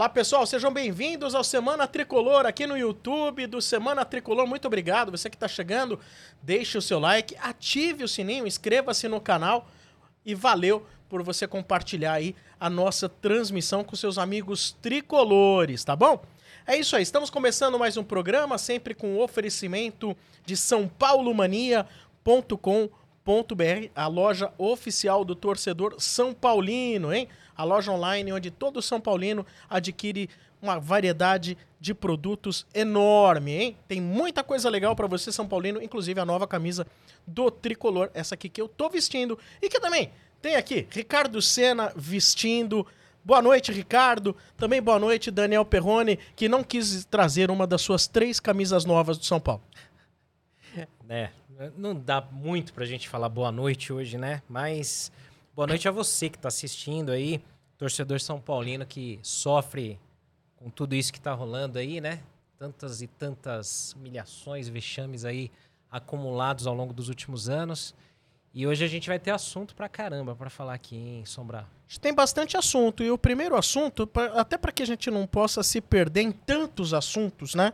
Olá pessoal, sejam bem-vindos ao Semana Tricolor aqui no YouTube do Semana Tricolor. Muito obrigado. Você que está chegando, deixe o seu like, ative o sininho, inscreva-se no canal e valeu por você compartilhar aí a nossa transmissão com seus amigos tricolores, tá bom? É isso aí, estamos começando mais um programa, sempre com o oferecimento de São Paulo Mania.com.br, a loja oficial do torcedor São Paulino, hein? A loja online onde todo São Paulino adquire uma variedade de produtos enorme, hein? Tem muita coisa legal para você, São Paulino, inclusive a nova camisa do tricolor, essa aqui que eu tô vestindo e que também tem aqui Ricardo Senna vestindo. Boa noite, Ricardo. Também boa noite, Daniel Perrone, que não quis trazer uma das suas três camisas novas do São Paulo. É, não dá muito pra gente falar boa noite hoje, né? Mas boa noite a você que tá assistindo aí, torcedor São Paulino que sofre com tudo isso que tá rolando aí, né? Tantas e tantas humilhações, vexames aí acumulados ao longo dos últimos anos. E hoje a gente vai ter assunto pra caramba pra falar aqui, hein, Sombra? Tem bastante assunto. E o primeiro assunto, até para que a gente não possa se perder em tantos assuntos, né?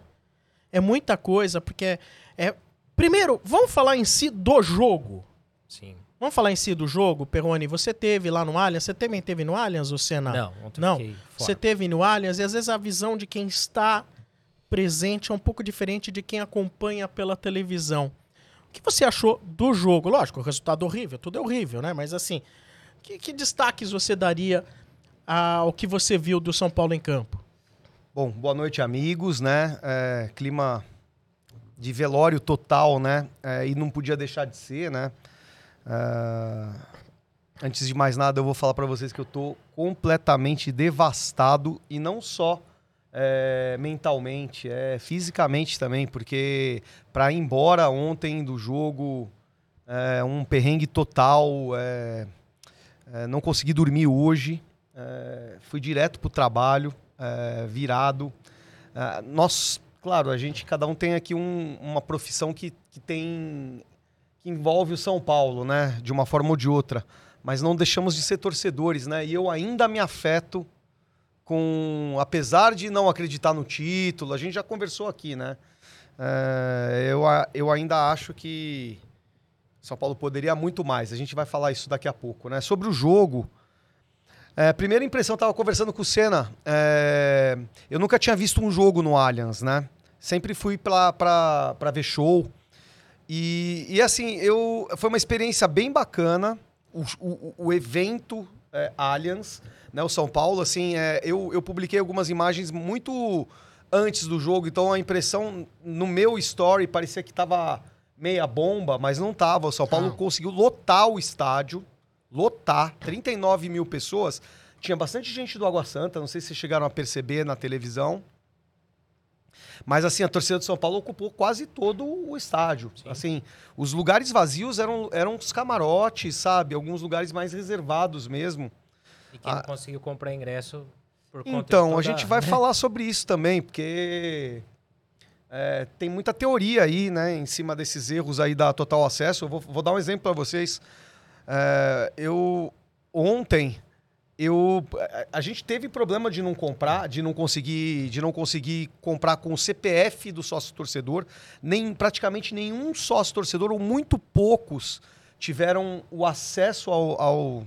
É muita coisa, porque é. Primeiro, vamos falar em si do jogo. Sim. Vamos falar em si do jogo, Perrone. Você teve lá no Allianz? Você também teve no Allianz, ou Senna? Não, ontem Não. fiquei fora. Você teve no Allianz e às vezes a visão de quem está presente é um pouco diferente de quem acompanha pela televisão. O que você achou do jogo? Lógico, o resultado horrível, tudo é horrível, né? Mas assim, que, que destaques você daria ao que você viu do São Paulo em campo? Bom, boa noite, amigos, né? É, clima de velório total, né? É, e não podia deixar de ser, né? É, antes de mais nada, eu vou falar para vocês que eu tô completamente devastado e não só é, mentalmente, é fisicamente também, porque para ir embora ontem do jogo, é, um perrengue total, é, é, não consegui dormir hoje, fui direto pro trabalho, virado. Ah, nós, claro, a gente, cada um tem aqui um- uma profissão que, que tem. Que envolve o São Paulo, né? De uma forma ou de outra. Mas não deixamos de ser torcedores, né? E eu ainda me afeto com. Apesar de não acreditar no título, a gente já conversou aqui, né? É, eu, eu ainda acho que São Paulo poderia muito mais. A gente vai falar isso daqui a pouco, né? Sobre o jogo. É, primeira impressão, eu tava conversando com o Senna. é, eu nunca tinha visto um jogo no Allianz, né? Sempre fui pra ver show. E, e assim, eu, foi uma experiência bem bacana. O, o, o evento é, Allianz, né? O São Paulo, assim, é, eu, eu publiquei algumas imagens muito antes do jogo, então a impressão no meu story parecia que tava meia bomba, mas não tava. O São Paulo Não. conseguiu lotar o estádio lotar 39 mil pessoas. Tinha bastante gente do Água Santa, não sei se vocês chegaram a perceber na televisão. Mas assim, a torcida do São Paulo ocupou quase todo o estádio. Assim, os lugares vazios eram, eram os camarotes, sabe? Alguns lugares mais reservados mesmo. E quem não Ah. conseguiu comprar ingresso por conta Então, toda- a gente vai falar sobre isso também, porque é, tem muita teoria aí, né, em cima desses erros aí da Total Acesso. Eu vou, vou dar um exemplo para vocês. É, eu ontem eu a- gente teve problema de não comprar, de não conseguir, de não conseguir comprar com o CPF do sócio torcedor. Nem praticamente nenhum sócio torcedor ou muito poucos tiveram o acesso ao, ao,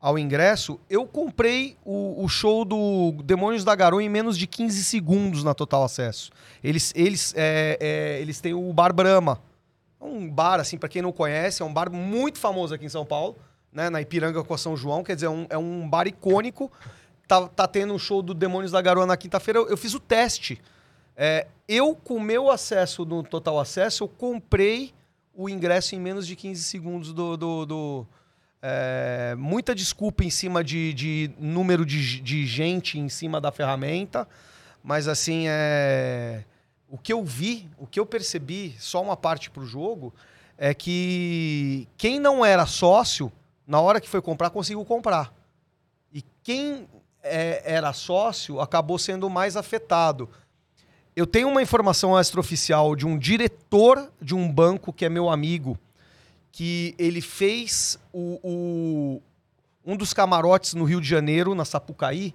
ao ingresso. Eu comprei o, o show do Demônios da Garoa em menos de 15 segundos na Total Acesso. Eles, eles, é, é, eles têm o Bar Brahma. É um bar, assim, para quem não conhece, é um bar muito famoso aqui em São Paulo, né? Na Ipiranga com a São João, quer dizer, é um, é um bar icônico. Tá, tá tendo um show do Demônios da Garoa na quinta-feira. Eu, eu fiz o teste. É, eu, com o meu acesso no Total Acesso, eu comprei o ingresso em menos de 15 segundos do. do- do- é, muita desculpa em cima de, de número de, de gente em cima da ferramenta, mas assim, é, o que eu vi, o que eu percebi, só uma parte pro jogo, é que quem não era sócio, na hora que foi comprar, conseguiu comprar. E quem é, era sócio acabou sendo mais afetado. Eu tenho uma informação extraoficial de um diretor de um banco que é meu amigo, que ele fez o, o- um dos camarotes no Rio de Janeiro, na Sapucaí,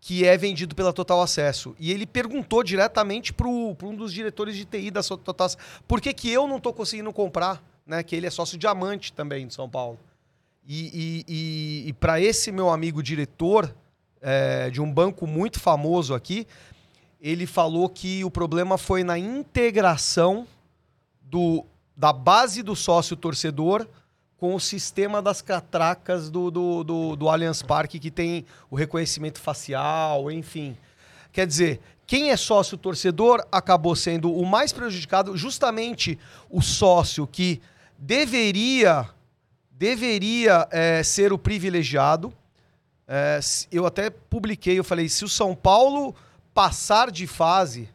que é vendido pela Total Acesso. E ele perguntou diretamente para um dos diretores de TI da Total Acesso, por que, que eu não estou conseguindo comprar? Né? Que ele é sócio diamante também de São Paulo. E, e, e, e para esse meu amigo diretor é, de um banco muito famoso aqui, ele falou que o problema foi na integração do, da base do sócio torcedor com o sistema das catracas do, do, do, do Allianz Parque, que tem o reconhecimento facial, enfim. Quer dizer, quem é sócio torcedor acabou sendo o mais prejudicado, justamente o sócio que deveria deveria é, ser o privilegiado. É, eu até publiquei, eu falei, se o São Paulo passar de fase,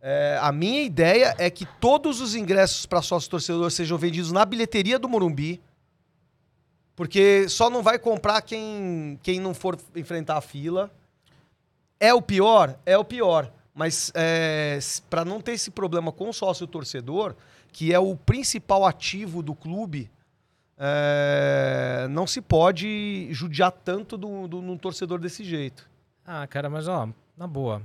é, a minha ideia é que todos os ingressos para sócio torcedor sejam vendidos na bilheteria do Morumbi. Porque só não vai comprar quem, quem não for enfrentar a fila. É o pior? É o pior. Mas é, para não ter esse problema com o sócio torcedor, que é o principal ativo do clube, é, não se pode judiar tanto do, torcedor desse jeito. Ah, cara, mas ó, na boa.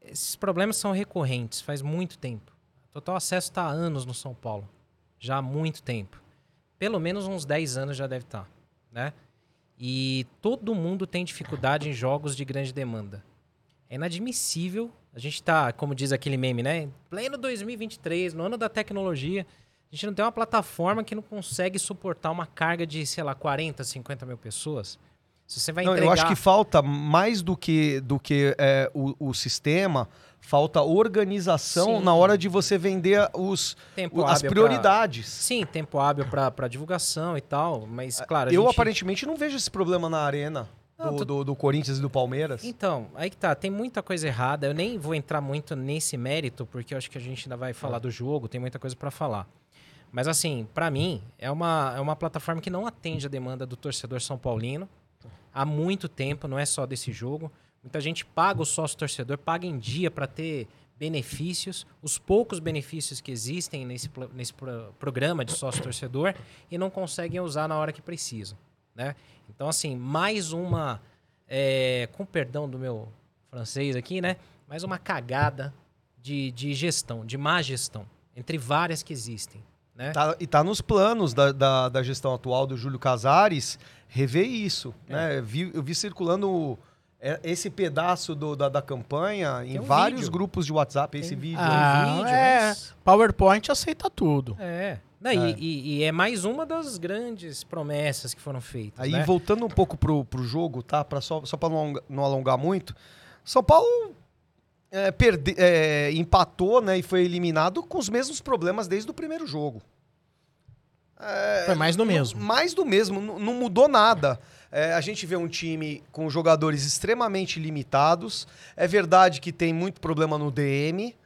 Esses problemas são recorrentes, faz muito tempo. Total Acesso está há anos no São Paulo. Já há muito tempo. Pelo menos uns 10 anos já deve estar, tá, né? E todo mundo tem dificuldade em jogos de grande demanda. É inadmissível. A gente está, como diz aquele meme, né? Pleno 2023, no ano da tecnologia, a gente não tem uma plataforma que não consegue suportar uma carga de, sei lá, 40, 50 mil pessoas. Se você vai entregar... Eu acho que falta mais do que, do que é, o, o sistema, falta organização Sim. na hora de você vender os, o, as prioridades. Pra... Sim, tempo hábil para divulgação e tal, mas claro. Eu gente... aparentemente não vejo esse problema na arena. Não, do, tu... do, do, Corinthians e do Palmeiras. Então, aí que tá, tem muita coisa errada. Eu nem vou entrar muito nesse mérito, porque eu acho que a gente ainda vai falar é. do jogo, tem muita coisa para falar. Mas assim, para mim, é uma, é uma plataforma que não atende a demanda do torcedor São Paulino há muito tempo, não é só desse jogo. Muita gente paga o sócio torcedor, paga em dia para ter benefícios, os poucos benefícios que existem nesse, nesse programa de sócio torcedor e não conseguem usar na hora que precisam, né? Então, assim, mais uma, é, com perdão do meu francês aqui, né? Mais uma cagada de, de gestão, de má gestão, entre várias que existem. Né? Tá, e tá nos planos da, da, da, gestão atual do Júlio Casares rever isso. É. Né? Vi, eu vi circulando é, esse pedaço do, da, da campanha Tem em um vários vídeo. grupos de WhatsApp, Tem... esse vídeo. Ah, vídeo, é. Mas... PowerPoint aceita tudo. É. Não, é. E, e, e, é mais uma das grandes promessas que foram feitas. Aí, né? voltando um pouco pro, pro jogo, tá? Pra só só para não, não alongar muito, São Paulo é, perde, é, empatou né, e foi eliminado com os mesmos problemas desde o primeiro jogo. É, foi mais do mesmo. Mais do mesmo, não mudou nada. É, a gente vê um time com jogadores extremamente limitados. É verdade que tem muito problema no DM,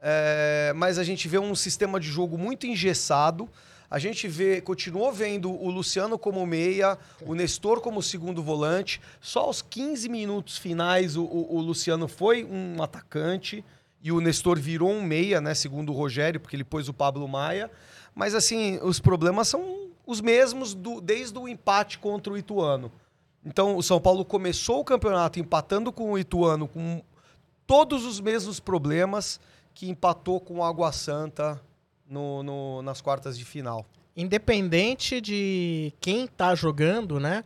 é, mas a gente vê um sistema de jogo muito engessado. A gente vê, continuou vendo o Luciano como meia, o Nestor como segundo volante. Só aos 15 minutos finais o, o, o Luciano foi um atacante e o Nestor virou um meia, né? Segundo o Rogério, porque ele pôs o Pablo Maia. Mas assim, os problemas são os mesmos do, desde o empate contra o Ituano. Então, o São Paulo começou o campeonato empatando com o Ituano com todos os mesmos problemas que empatou com o Água Santa no, no, nas quartas de final. Independente de quem tá jogando, né?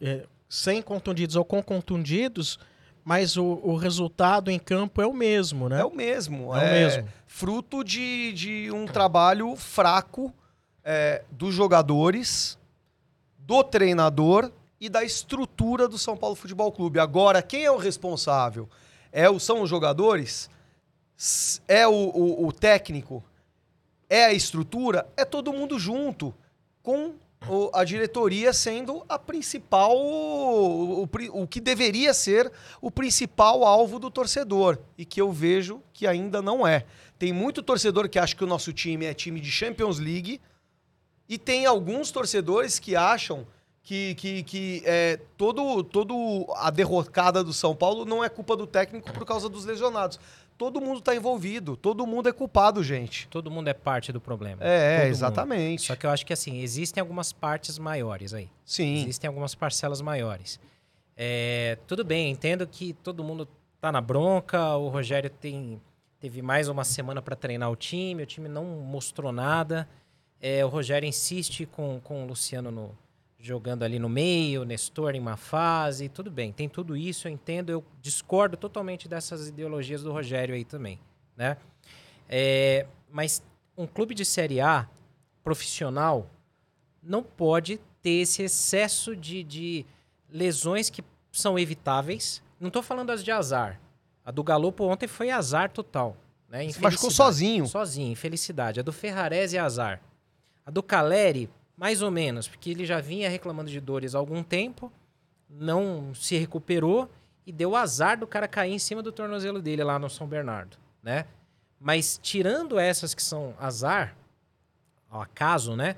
É, sem contundidos ou com contundidos, mas o, o, resultado em campo é o mesmo, né? É o mesmo. É, é o mesmo. Fruto de, de um trabalho fraco é, dos jogadores, do treinador e da estrutura do São Paulo Futebol Clube. Agora, quem é o responsável? É o, são os jogadores? É o, o, o técnico? É a estrutura, é todo mundo junto, com a diretoria sendo a principal, o, o, o, que deveria ser o principal alvo do torcedor e que eu vejo que ainda não é. Tem muito torcedor que acha que o nosso time é time de Champions League e tem alguns torcedores que acham que, que, que é, todo, todo a derrocada do São Paulo não é culpa do técnico por causa dos lesionados todo mundo está envolvido, todo mundo é culpado, gente. Todo mundo é parte do problema. É, exatamente. Mundo. Só que eu acho que assim, existem algumas partes maiores aí. Sim. Existem algumas parcelas maiores. É, tudo bem, entendo que todo mundo tá na bronca, o Rogério tem, teve mais uma semana para treinar o time, o time não mostrou nada. É, o Rogério insiste com, com o Luciano no, jogando ali no meio, Nestor em uma fase, tudo bem, tem tudo isso, eu entendo, eu discordo totalmente dessas ideologias do Rogério aí também, né? É, mas um clube de Série A profissional não pode ter esse excesso de, de lesões que são evitáveis. Não estou falando as de azar. A do Galopo ontem foi azar total. Né? Se machucou sozinho. Sozinho, infelicidade. A do Ferrarese é azar. A do Caleri, mais ou menos, porque ele já vinha reclamando de dores há algum tempo, não se recuperou e deu azar do cara cair em cima do tornozelo dele lá no São Bernardo, né? Mas tirando essas que são azar, ao acaso, né?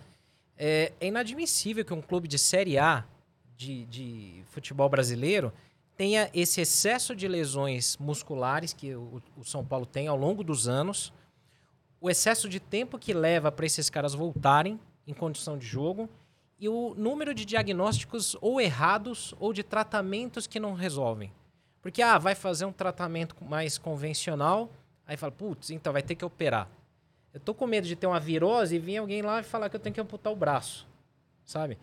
É, é inadmissível que um clube de Série A de, de, futebol brasileiro tenha esse excesso de lesões musculares que o, o São Paulo tem ao longo dos anos, o excesso de tempo que leva para esses caras voltarem em condição de jogo e o número de diagnósticos ou errados ou de tratamentos que não resolvem. Porque, ah, vai fazer um tratamento mais convencional, aí fala, putz, então vai ter que operar. Eu tô com medo de ter uma virose e vir alguém lá e falar que eu tenho que amputar o braço, sabe?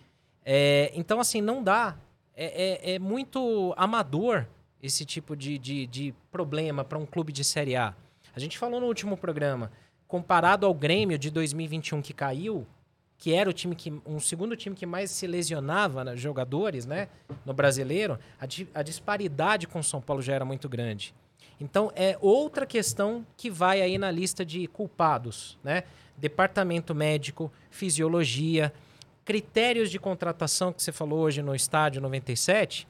É, então, assim, não dá. É, é, é muito amador esse tipo de, de, de problema para um clube de Série A. A gente falou no último programa, comparado ao Grêmio de 2021 que caiu, que era o time que um segundo time que mais se lesionava né, jogadores, né, no brasileiro, a, di, a disparidade com o São Paulo já era muito grande. Então é outra questão que vai aí na lista de culpados, né? Departamento médico, fisiologia, critérios de contratação que você falou hoje no estádio 97.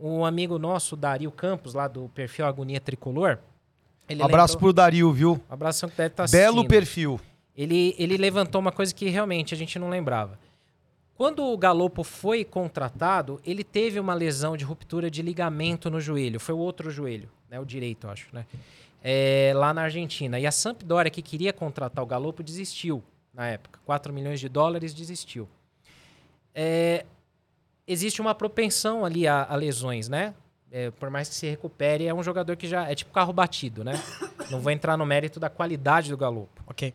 Um amigo nosso, Dario Campos, lá do perfil Agonia Tricolor. Ele Abraço lembrou... pro Dario, viu? Abração que deve estar tá. Belo perfil. Ele, ele levantou uma coisa que realmente a gente não lembrava. Quando o Galopo foi contratado, ele teve uma lesão de ruptura de ligamento no joelho. Foi o outro joelho, né? O direito, acho, né? É, lá na Argentina. E a Sampdoria, que queria contratar o Galopo, desistiu na época. 4 milhões de dólares, desistiu. É, existe uma propensão ali a, a lesões, né? É, por mais que se recupere, é um jogador que já... É tipo carro batido, né? Não vou entrar no mérito da qualidade do Galopo. Ok.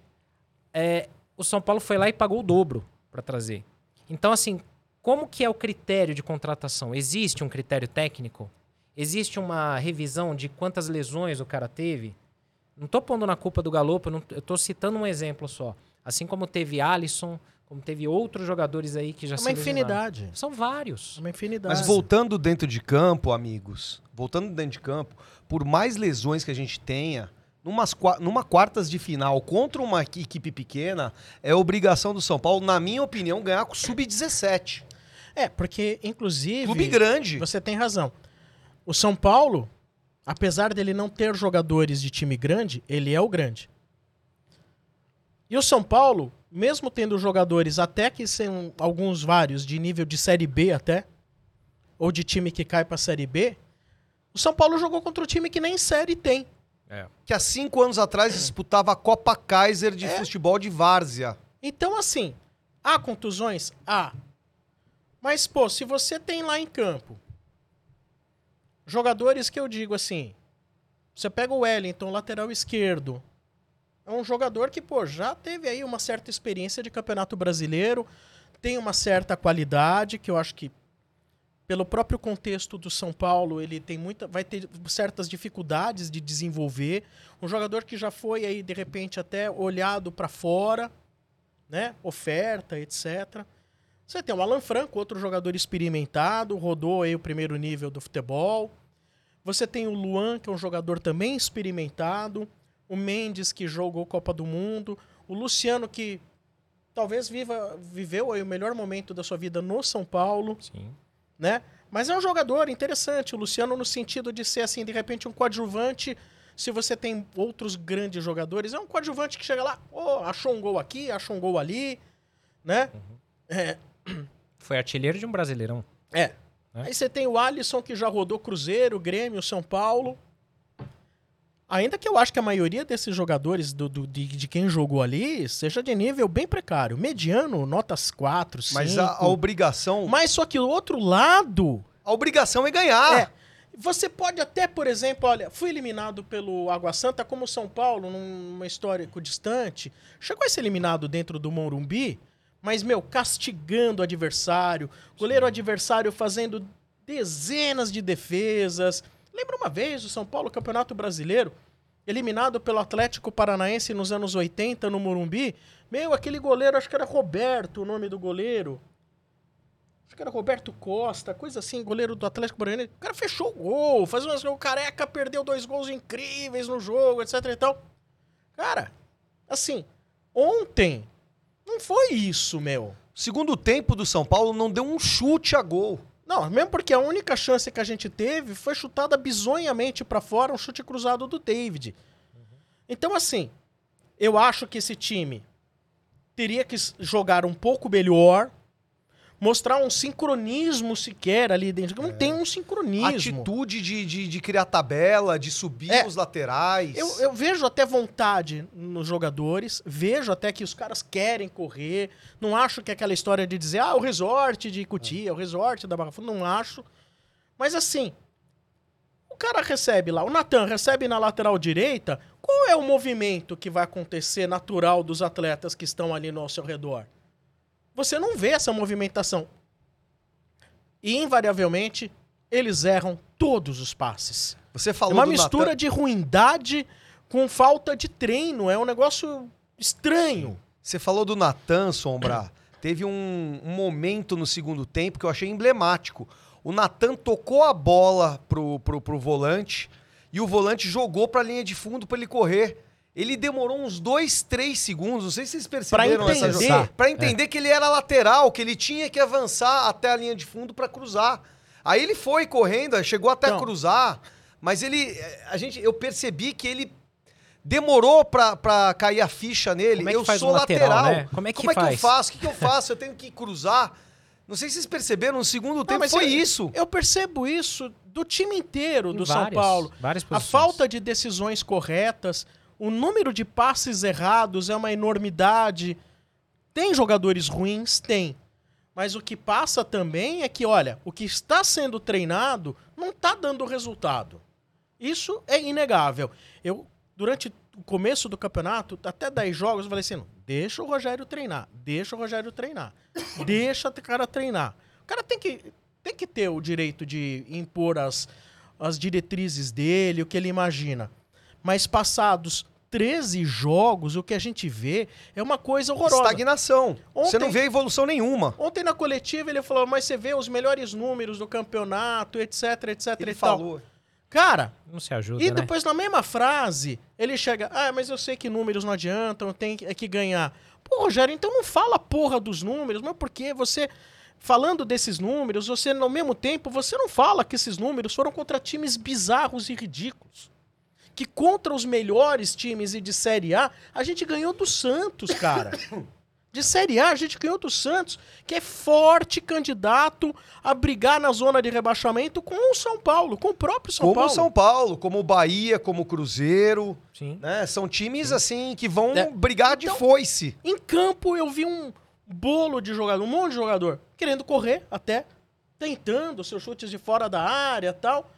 É, o São Paulo foi lá e pagou o dobro para trazer. Então, assim, como que é o critério de contratação? Existe um critério técnico? Existe uma revisão de quantas lesões o cara teve? Não estou pondo na culpa do Galopo, não, eu estou citando um exemplo só. Assim como teve Alisson, como teve outros jogadores aí que já é uma infinidade. São vários. É uma infinidade. Mas voltando dentro de campo, amigos, voltando dentro de campo, por mais lesões que a gente tenha, numas, numa quartas de final contra uma equipe pequena, é obrigação do São Paulo, na minha opinião, ganhar com sub-17. É, porque, inclusive. Clube grande. Você tem razão. O São Paulo, apesar dele não ter jogadores de time grande, ele é o grande. E o São Paulo, mesmo tendo jogadores até que são alguns vários de nível de Série B até, ou de time que cai pra Série B, o São Paulo jogou contra o time que nem Série tem. É. Que há cinco anos atrás disputava a Copa Kaiser de é. futebol de várzea. Então, assim, há contusões? Há. Mas, pô, se você tem lá em campo jogadores que eu digo assim, você pega o Wellington, lateral esquerdo, é um jogador que, pô, já teve aí uma certa experiência de campeonato brasileiro, tem uma certa qualidade, que eu acho que pelo próprio contexto do São Paulo, ele tem muita, vai ter certas dificuldades de desenvolver. Um jogador que já foi aí de repente até olhado para fora, né? Oferta, etc. Você tem o Alan Franco, outro jogador experimentado, rodou aí o primeiro nível do futebol. Você tem o Luan, que é um jogador também experimentado. O Mendes, que jogou Copa do Mundo. O Luciano, que talvez viva, viveu aí o melhor momento da sua vida no São Paulo. Sim né? Mas é um jogador interessante, o Luciano, no sentido de ser, assim, de repente, um coadjuvante. Se você tem outros grandes jogadores, é um coadjuvante que chega lá, oh, achou um gol aqui, achou um gol ali, né? Uhum. É. Foi artilheiro de um brasileirão. É. é. Aí você tem o Alisson, que já rodou Cruzeiro, Grêmio, São Paulo. Ainda que eu acho que a maioria desses jogadores do, do de, de, quem jogou ali seja de nível bem precário. Mediano, notas 4, 5. Mas a, a obrigação. Mas só que o outro lado A obrigação é ganhar. É. Você pode até, por exemplo, olha, fui eliminado pelo Água Santa como São Paulo, numa histórico distante. Chegou a ser eliminado dentro do Morumbi, mas, meu, castigando o adversário, goleiro adversário fazendo dezenas de defesas. Lembra uma vez o São Paulo, Campeonato Brasileiro, eliminado pelo Atlético Paranaense nos anos 80 no Morumbi? Meu, aquele goleiro, acho que era Roberto o nome do goleiro. Acho que era Roberto Costa, coisa assim, goleiro do Atlético Paranaense. O cara fechou o gol, faz umas o careca perdeu dois gols incríveis no jogo, etc e tal. Cara, assim, ontem não foi isso, meu. Segundo tempo do São Paulo não deu um chute a gol. Não, mesmo porque a única chance que a gente teve foi chutada bizonhamente para fora, um chute cruzado do David. Então, assim, eu acho que esse time teria que jogar um pouco melhor, mostrar um sincronismo sequer ali dentro. Não tem um sincronismo. Atitude de, de, de criar tabela, de subir É. os laterais. Eu, eu vejo até vontade nos jogadores, vejo até que os caras querem correr. Não acho que é aquela história de dizer, ah, o resort de Cutia, o resort da Barra Funda, não acho. Mas assim, o cara recebe lá, o Natan recebe na lateral direita, qual é o movimento que vai acontecer natural dos atletas que estão ali no ao seu redor? Você não vê essa movimentação. E invariavelmente, eles erram todos os passes. Você É falou uma do mistura Natan- de ruindade com falta de treino. É um negócio estranho. Você falou do Natan, Sombra. Teve um, um momento no segundo tempo que eu achei emblemático. O Natan tocou a bola pro, pro, pro volante e o volante jogou pra linha de fundo pra ele correr. Ele demorou uns dois, três segundos, não sei se vocês perceberam essa entender. jogada. Pra entender que ele era lateral, que ele tinha que avançar até a linha de fundo pra cruzar. Aí ele foi correndo, chegou até Então. cruzar, mas ele. eh, A gente, eu percebi que ele demorou pra, pra cair a ficha nele. Como é que eu faz sou o lateral, lateral. né? Como é que eu faz? faço? O que, que eu faço? Eu tenho que cruzar. Não sei se vocês perceberam, no segundo tempo mas foi eu- isso. Eu percebo isso do time inteiro do São várias- Paulo. várias A posições. falta de decisões corretas, o número de passes errados é uma enormidade. Tem jogadores ruins? Tem. Mas o que passa também é que, olha, o que está sendo treinado não está dando resultado. Isso é inegável. Eu, durante o começo do campeonato, até 10 jogos, eu falei assim: deixa o Rogério treinar, deixa o Rogério treinar, deixa o cara treinar. O cara tem que, tem que ter o direito de impor as, as diretrizes dele, o que ele imagina. Mas passados 13 jogos, o que a gente vê é uma coisa horrorosa. Estagnação. Você Ontem- não vê evolução nenhuma. Ontem na coletiva ele falou, mas você vê os melhores números do campeonato, etc, etc Ele e tal. falou. Cara, Não se ajuda, e né? depois na mesma frase, ele chega, ah, mas eu sei que números não adiantam, tem que, é que ganhar. Pô, Rogério, então não fala a porra dos números, mas porque você, falando desses números, você, ao mesmo tempo, você não fala que esses números foram contra times bizarros e ridículos. Que contra os melhores times e de Série A, a gente ganhou do Santos, cara. De Série A, a gente ganhou do Santos, que é forte candidato a brigar na zona de rebaixamento com o São Paulo, com o próprio São como Paulo. o São Paulo, como o Bahia, como o Cruzeiro. Sim. Né? São times assim que vão É. brigar de Então- foice. Em campo eu vi um bolo de jogador, um monte de jogador querendo correr até, tentando seus chutes de fora da área e tal,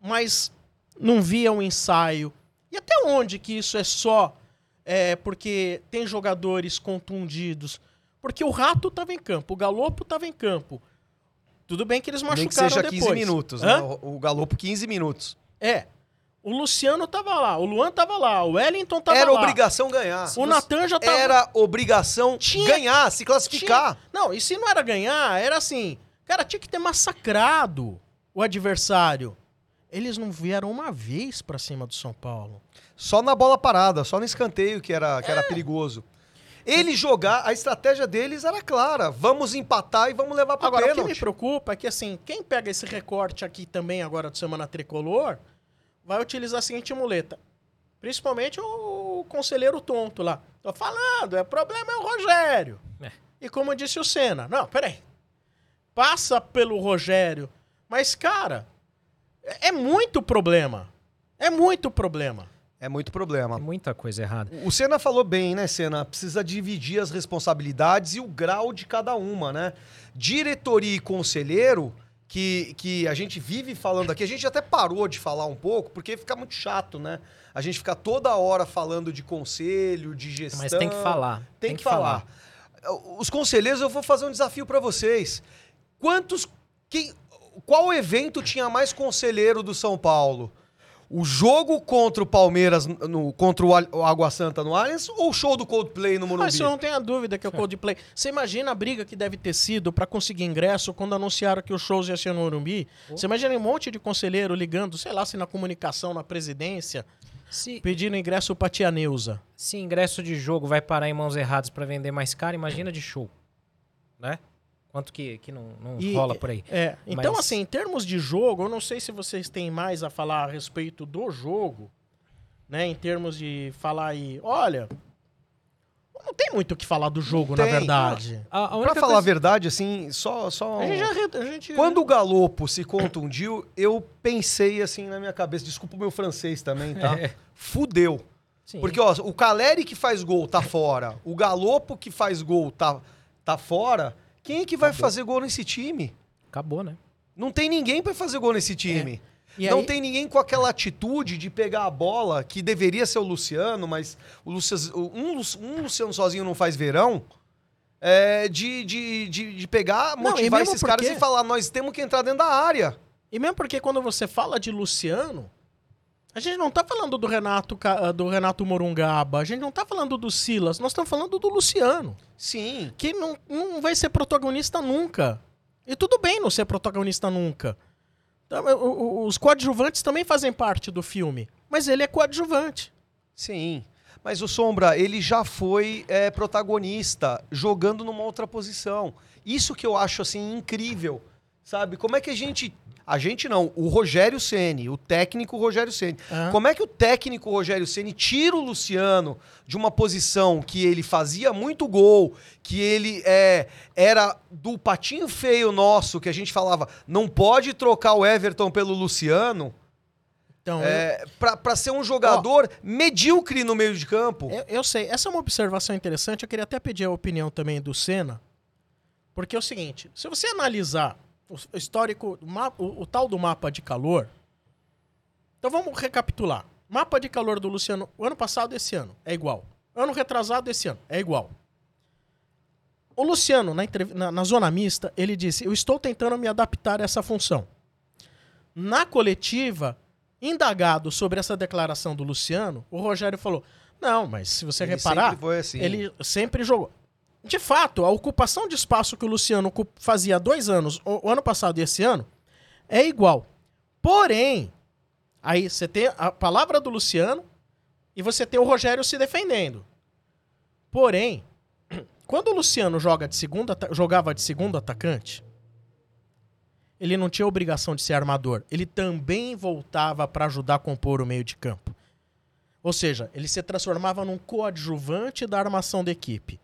mas não via um ensaio. E até onde que isso é só é, porque tem jogadores contundidos? Porque o Rato tava em campo, o Galopo tava em campo. Tudo bem que eles Nem machucaram que seja depois. 15 minutos, Hã? né? O, o Galopo 15 minutos. É. O Luciano tava lá, o Luan tava lá, o Wellington tava Era lá. obrigação ganhar. O Natan já tava Era obrigação Tinha- ganhar, se classificar. Tinha- Não, e se não era ganhar, era assim. Cara, tinha que ter massacrado o adversário. Eles não vieram uma vez pra cima do São Paulo. Só na bola parada, só no escanteio que era, que É. era perigoso. Ele jogar, a estratégia deles era clara. Vamos empatar e vamos levar para Agora, o que me pênalti. preocupa é que, assim, quem pega esse recorte aqui também agora do Semana Tricolor, vai utilizar a seguinte muleta. Principalmente o conselheiro tonto lá. Tô falando, é problema é o Rogério. É. E como disse o Senna, não, peraí. Passa pelo Rogério. Mas, cara, é é muito problema. É muito problema. É muito problema. Tem muita coisa errada. O Senna falou bem, né, Senna? Precisa dividir as responsabilidades e o grau de cada uma, né? Diretoria e conselheiro que, que a gente vive falando aqui. A gente até parou de falar um pouco, porque fica muito chato, né? A gente fica toda hora falando de conselho, de gestão. Mas tem que falar. Tem, que, falar. Os conselheiros, eu vou fazer um desafio para vocês. Quantos. Quem, qual evento tinha mais conselheiro do São Paulo? O jogo contra o Palmeiras, no, contra o Água Santa no Allianz ou o show do Coldplay no Morumbi? Mas você não tem a dúvida que é o Coldplay. Você imagina a briga que deve ter sido para conseguir ingresso quando anunciaram que os shows iam ser no Morumbi? Oh. Você imagina um monte de conselheiro ligando, sei lá, se na comunicação, na presidência, se, pedindo ingresso pra tia Neuza. Se ingresso de jogo vai parar em mãos erradas para vender mais caro, imagina de show, né? Quanto que, que não, não e, rola por aí. É, então, Mas... assim, em termos de jogo, eu não sei se vocês têm mais a falar a respeito do jogo, né? Em termos de falar aí, olha, não tem muito o que falar do jogo, na verdade. A, a pra coisa... falar a verdade, assim, só. só... A gente já, a gente... Quando o Galopo se contundiu, eu pensei assim na minha cabeça, desculpa o meu francês também, tá? É. Fudeu. Sim. Porque, ó, o Caleri que faz gol tá fora, o Galopo que faz gol tá, tá fora. Quem é que vai Acabou. fazer gol nesse time? Acabou, né? Não tem ninguém para fazer gol nesse time. É. não aí... tem ninguém com aquela atitude de pegar a bola, que deveria ser o Luciano, mas o Luciano, um, um Luciano sozinho não faz verão. É, de, de, de, de, pegar, motivar não, esses porque... caras e falar: nós temos que entrar dentro da área. E mesmo porque quando você fala de Luciano, a gente não tá falando do Renato, do Renato Morungaba, a gente não tá falando do Silas, nós estamos falando do Luciano. Sim. Que não, não vai ser protagonista nunca. E tudo bem não ser protagonista nunca. Então, os coadjuvantes também fazem parte do filme, mas ele é coadjuvante. Sim. Mas o Sombra, ele já foi é, protagonista jogando numa outra posição. Isso que eu acho assim incrível. Sabe? Como é que a gente a gente não, o Rogério Ceni, o técnico Rogério Ceni. Uhum. Como é que o técnico Rogério Ceni tira o Luciano de uma posição que ele fazia muito gol, que ele é, era do patinho feio nosso, que a gente falava, não pode trocar o Everton pelo Luciano? Então, é, eu... para ser um jogador Ó, medíocre no meio de campo. Eu, eu, sei, essa é uma observação interessante. Eu queria até pedir a opinião também do Senna. Porque é o seguinte: se você analisar o histórico, o, mapa, o, o tal do mapa de calor. Então vamos recapitular. Mapa de calor do Luciano, o ano passado esse ano é igual. Ano retrasado esse ano é igual. O Luciano, na, na, na, zona mista, ele disse: Eu estou tentando me adaptar a essa função. Na coletiva, indagado sobre essa declaração do Luciano, o Rogério falou: Não, mas se você ele reparar, assim. ele sempre jogou de fato, a ocupação de espaço que o Luciano fazia dois anos, o, ano passado e esse ano, é igual. Porém, aí você tem a palavra do Luciano e você tem o Rogério se defendendo. Porém, quando o Luciano joga de segunda, jogava de segundo atacante, ele não tinha obrigação de ser armador. Ele também voltava para ajudar a compor o meio de campo. Ou seja, ele se transformava num coadjuvante da armação da equipe.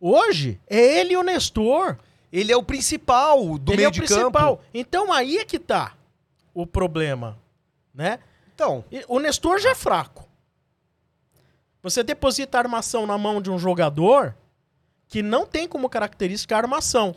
Hoje, é ele e o Nestor. Ele é o principal do ele meio é o de principal. campo. Então aí é que tá o problema, né? Então, o Nestor já é fraco. Você deposita a armação na mão de um jogador que não tem como característica a armação.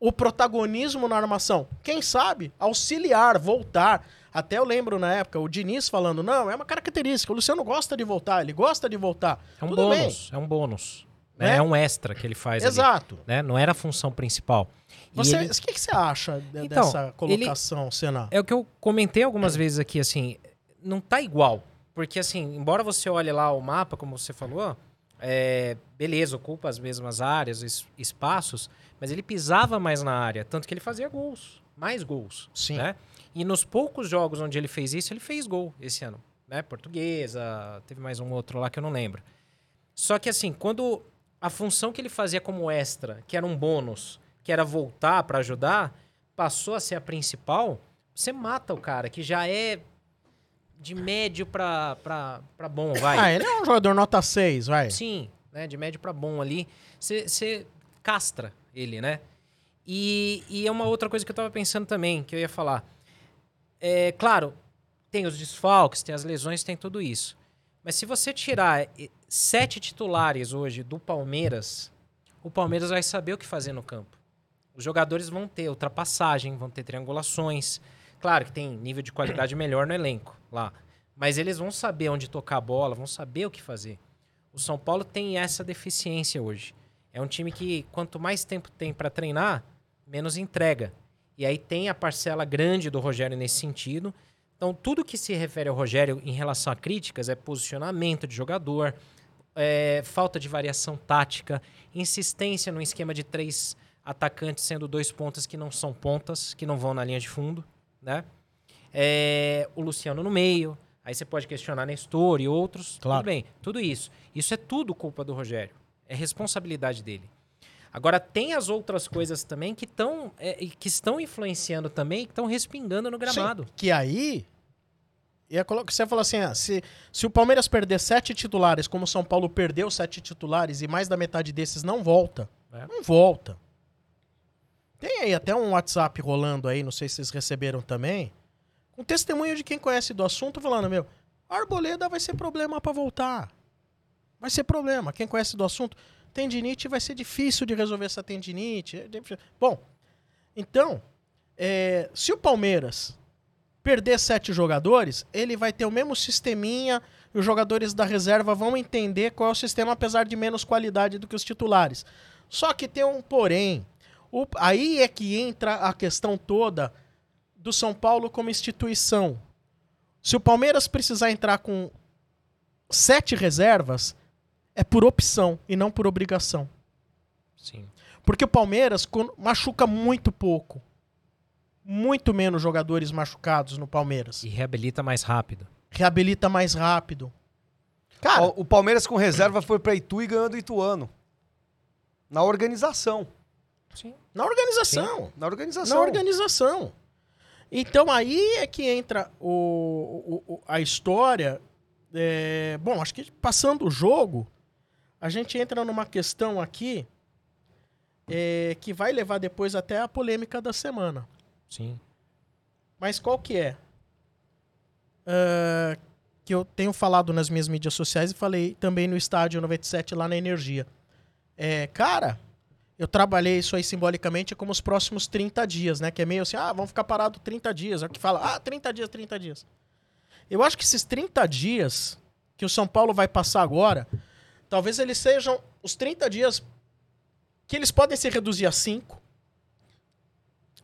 O protagonismo na armação. Quem sabe auxiliar, voltar. Até eu lembro na época o Diniz falando: não, é uma característica. O Luciano gosta de voltar, ele gosta de voltar. É um Tudo bônus, bem. é um bônus. Né? É um extra que ele faz Exato. Ali, né? Não era a função principal. Você, ele... O que, você acha de, então, dessa colocação, ele... Senna? É o que eu comentei algumas vezes aqui, assim, não tá igual. Porque, assim, embora você olhe lá o mapa, como você falou, é, beleza, ocupa as mesmas áreas, es, espaços, mas ele pisava mais na área, tanto que ele fazia gols, mais gols. Sim. Né? E nos poucos jogos onde ele fez isso, ele fez gol esse ano. Né? Portuguesa, teve mais um outro lá que eu não lembro. Só que assim, quando a função que ele fazia como extra, que era um bônus, que era voltar para ajudar, passou a ser a principal, você mata o cara, que já é de médio pra, pra, pra bom, vai. Ah, ele é um jogador nota 6, vai. Sim, né? De médio para bom ali. Você castra ele, né? E, e é uma outra coisa que eu tava pensando também, que eu ia falar. É, claro, tem os desfalques, tem as lesões, tem tudo isso. Mas se você tirar sete titulares hoje do Palmeiras, o Palmeiras vai saber o que fazer no campo. Os jogadores vão ter ultrapassagem, vão ter triangulações. Claro que tem nível de qualidade melhor no elenco lá. Mas eles vão saber onde tocar a bola, vão saber o que fazer. O São Paulo tem essa deficiência hoje. É um time que, quanto mais tempo tem para treinar, menos entrega. E aí tem a parcela grande do Rogério nesse sentido. Então, tudo que se refere ao Rogério em relação a críticas é posicionamento de jogador, é, falta de variação tática, insistência no esquema de três atacantes sendo dois pontas que não são pontas, que não vão na linha de fundo, né? É, o Luciano no meio, aí você pode questionar Nestor e outros, Claro. tudo bem, tudo isso. Isso é tudo culpa do Rogério, é responsabilidade dele. Agora, tem as outras coisas também que, tão, é, que estão influenciando também, que estão respingando no gramado. Sim, que aí. Ia colocar, você falou assim: ah, se, se o Palmeiras perder sete titulares, como o São Paulo perdeu sete titulares e mais da metade desses não volta, É. não volta. Tem aí até um WhatsApp rolando aí, não sei se vocês receberam também, com testemunho de quem conhece do assunto falando: meu, a Arboleda vai ser problema pra voltar. Vai ser problema. Quem conhece do assunto, tendinite vai ser difícil de resolver essa tendinite. é. Bom, então, é, se o Palmeiras perder sete jogadores, ele vai ter o mesmo sisteminha e os jogadores da reserva vão entender qual é o sistema, apesar de menos qualidade do que os titulares. Só que tem um porém. O- aí é que entra a questão toda do São Paulo como instituição. Se o Palmeiras precisar entrar com sete reservas, é por opção e não por obrigação. Sim. Porque o Palmeiras quando- machuca muito pouco. Muito menos jogadores machucados no Palmeiras. E reabilita mais rápido. Reabilita mais rápido. Cara, Ó, o Palmeiras com reserva foi pra Itu e ganhou do Ituano. Na organização. Sim. na organização. Na organização. Na organização. Então aí é que entra o, o- o- a história. é, bom, acho que passando o jogo, a gente entra numa questão aqui é, que vai levar depois até a polêmica da semana. Sim. Mas qual que é? Ah, que eu tenho falado nas minhas mídias sociais e falei também no estádio 97 lá na Energia. É, cara, eu trabalhei isso aí simbolicamente como os próximos 30 dias, né? Que é meio assim, ah, vamos ficar parado 30 dias. É o que fala, ah, 30 dias, 30 dias. Eu acho que esses 30 dias que o São Paulo vai passar agora, talvez eles sejam os 30 dias que eles podem se reduzir a 5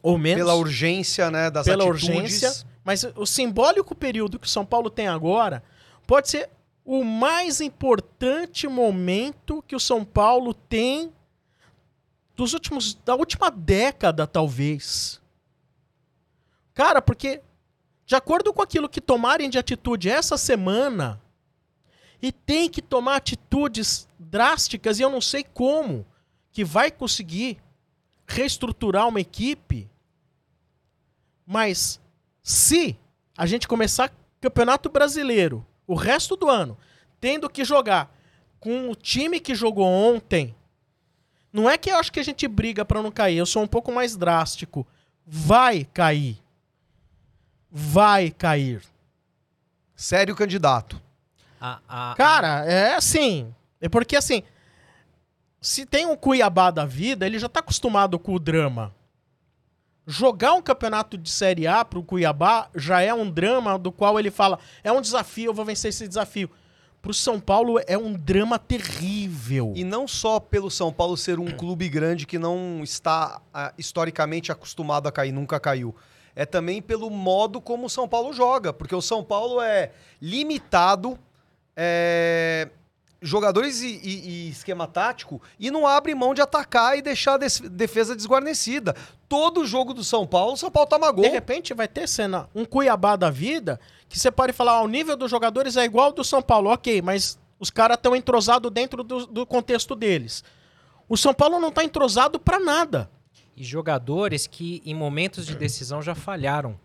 ou menos Pela urgência, né, das pela atitudes. urgência, mas o simbólico período que o São Paulo tem agora pode ser o mais importante momento que o São Paulo tem dos últimos da última década, talvez. Cara, porque de acordo com aquilo que tomarem de atitude essa semana, e tem que tomar atitudes drásticas, e eu não sei como, que vai conseguir reestruturar uma equipe, mas se a gente começar Campeonato Brasileiro, o resto do ano, tendo que jogar com o time que jogou ontem, não é que eu acho que a gente briga pra não cair, eu sou um pouco mais drástico. Vai cair. Vai cair. Sério candidato. A, a- Cara, é assim. É porque assim. Se tem um Cuiabá da vida, ele já tá acostumado com o drama. Jogar um campeonato de Série A pro Cuiabá já é um drama do qual ele fala: é um desafio, eu vou vencer esse desafio. Pro São Paulo é um drama terrível. E não só pelo São Paulo ser um clube grande que não está ah, historicamente acostumado a cair, nunca caiu. É também pelo modo como o São Paulo joga, porque o São Paulo é limitado, é, jogadores e, e- e esquema tático, e não abre mão de atacar e deixar a des- defesa desguarnecida. Todo jogo do São Paulo, o São Paulo toma gol. De repente vai ter cena, um Cuiabá da vida, que você pode falar, ah, o nível dos jogadores é igual ao do São Paulo, ok, mas os caras estão entrosados dentro do, do contexto deles. O São Paulo não tá entrosado pra nada. E jogadores que em momentos de decisão já falharam.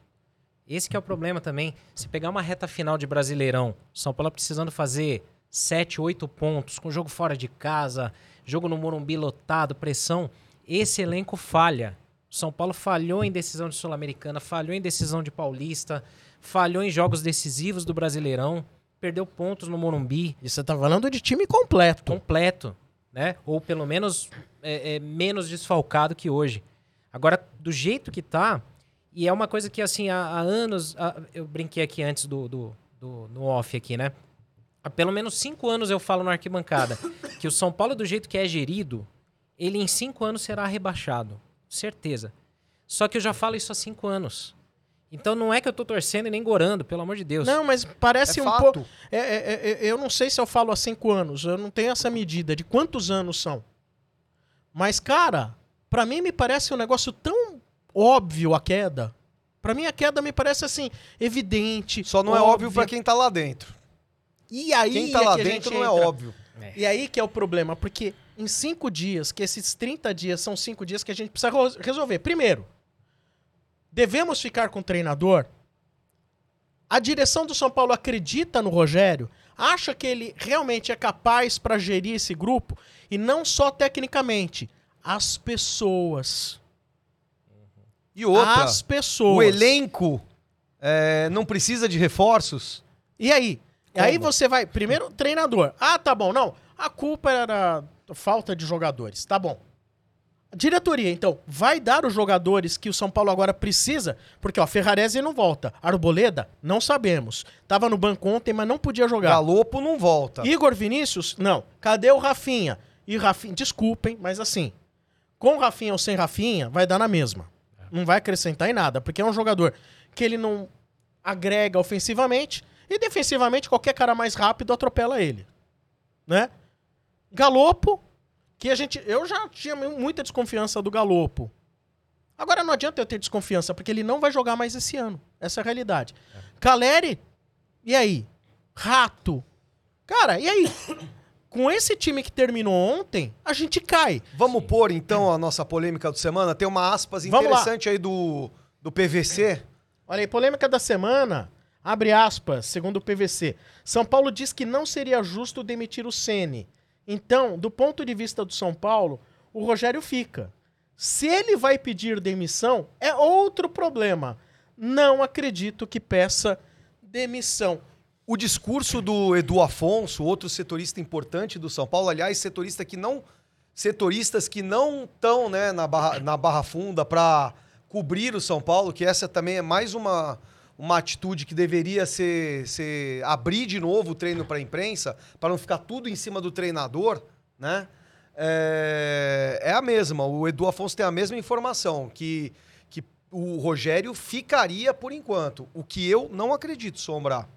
Esse que é o problema também. Se pegar uma reta final de Brasileirão, São Paulo precisando fazer 7, 8 pontos, com jogo fora de casa, jogo no Morumbi lotado, pressão, esse elenco falha. São Paulo falhou em decisão de Sul-Americana, falhou em decisão de Paulista, falhou em jogos decisivos do Brasileirão, perdeu pontos no Morumbi E você tá falando de time completo. completo, né? Ou pelo menos é, é, menos desfalcado que hoje. Agora, do jeito que tá, e é uma coisa que, assim, há, há anos. há- eu brinquei aqui antes do, do, do- no off aqui, né? Há pelo menos cinco anos eu falo na arquibancada que o São Paulo, do jeito que é gerido, ele em cinco anos será rebaixado. Certeza. Só que eu já falo isso há cinco anos. Então não é que eu tô torcendo e nem gorando, pelo amor de Deus. Não, mas parece É um pouco. é- é- é- eu não sei se eu falo há cinco anos, eu não tenho essa medida de quantos anos são. Mas, cara, pra mim me parece um negócio tão óbvio a queda. Pra mim a queda me parece assim, evidente. Só não é óbvio pra quem tá lá dentro. E aí Quem tá é lá que dentro não é entra. óbvio. E aí que é o problema, porque em cinco dias, que esses 30 dias são cinco dias que a gente precisa resolver. Primeiro, devemos ficar com o treinador? A direção do São Paulo acredita no Rogério? Acha que ele realmente é capaz para gerir esse grupo? E não só tecnicamente, as pessoas. E outra, As pessoas. o elenco é, não precisa de reforços? E aí? E aí Como? você vai. Primeiro, treinador. Ah, tá bom. Não. A culpa era falta de jogadores. Tá bom. Diretoria, então, vai dar os jogadores que o São Paulo agora precisa? Porque, ó, Ferrarese não volta. Arboleda, não sabemos. Tava no banco ontem, mas não podia jogar. Galopo não volta. Igor Vinícius, não. Cadê o Rafinha? E Rafinha, desculpem, mas assim, com Rafinha ou sem Rafinha, vai dar na mesma. Não vai acrescentar em nada, porque é um jogador que ele não agrega ofensivamente e defensivamente qualquer cara mais rápido atropela ele, né? Galopo, que a gente, eu já tinha muita desconfiança do Galopo. Agora não adianta eu ter desconfiança, porque ele não vai jogar mais esse ano. Essa é a realidade. Caleri, e aí? Rato. Cara, e aí? Com esse time que terminou ontem, a gente cai. Vamos pôr, então, a nossa polêmica do semana? Tem uma aspas interessante aí do, do PVC. Olha aí, polêmica da semana. Abre aspas, segundo o PVC. São Paulo diz que não seria justo demitir o Ceni. Então, do ponto de vista do São Paulo, o Rogério fica. Se ele vai pedir demissão, é outro problema. Não acredito que peça demissão. O discurso do Edu Afonso, outro setorista importante do São Paulo, aliás, setorista que não setoristas que não estão né, na, barra, na barra funda para cobrir o São Paulo, que essa também é mais uma, uma atitude que deveria ser, ser abrir de novo o treino para a imprensa, para não ficar tudo em cima do treinador, né? É, é a mesma. O Edu Afonso tem a mesma informação, que, que o Rogério ficaria por enquanto. O que eu não acredito, Sombra.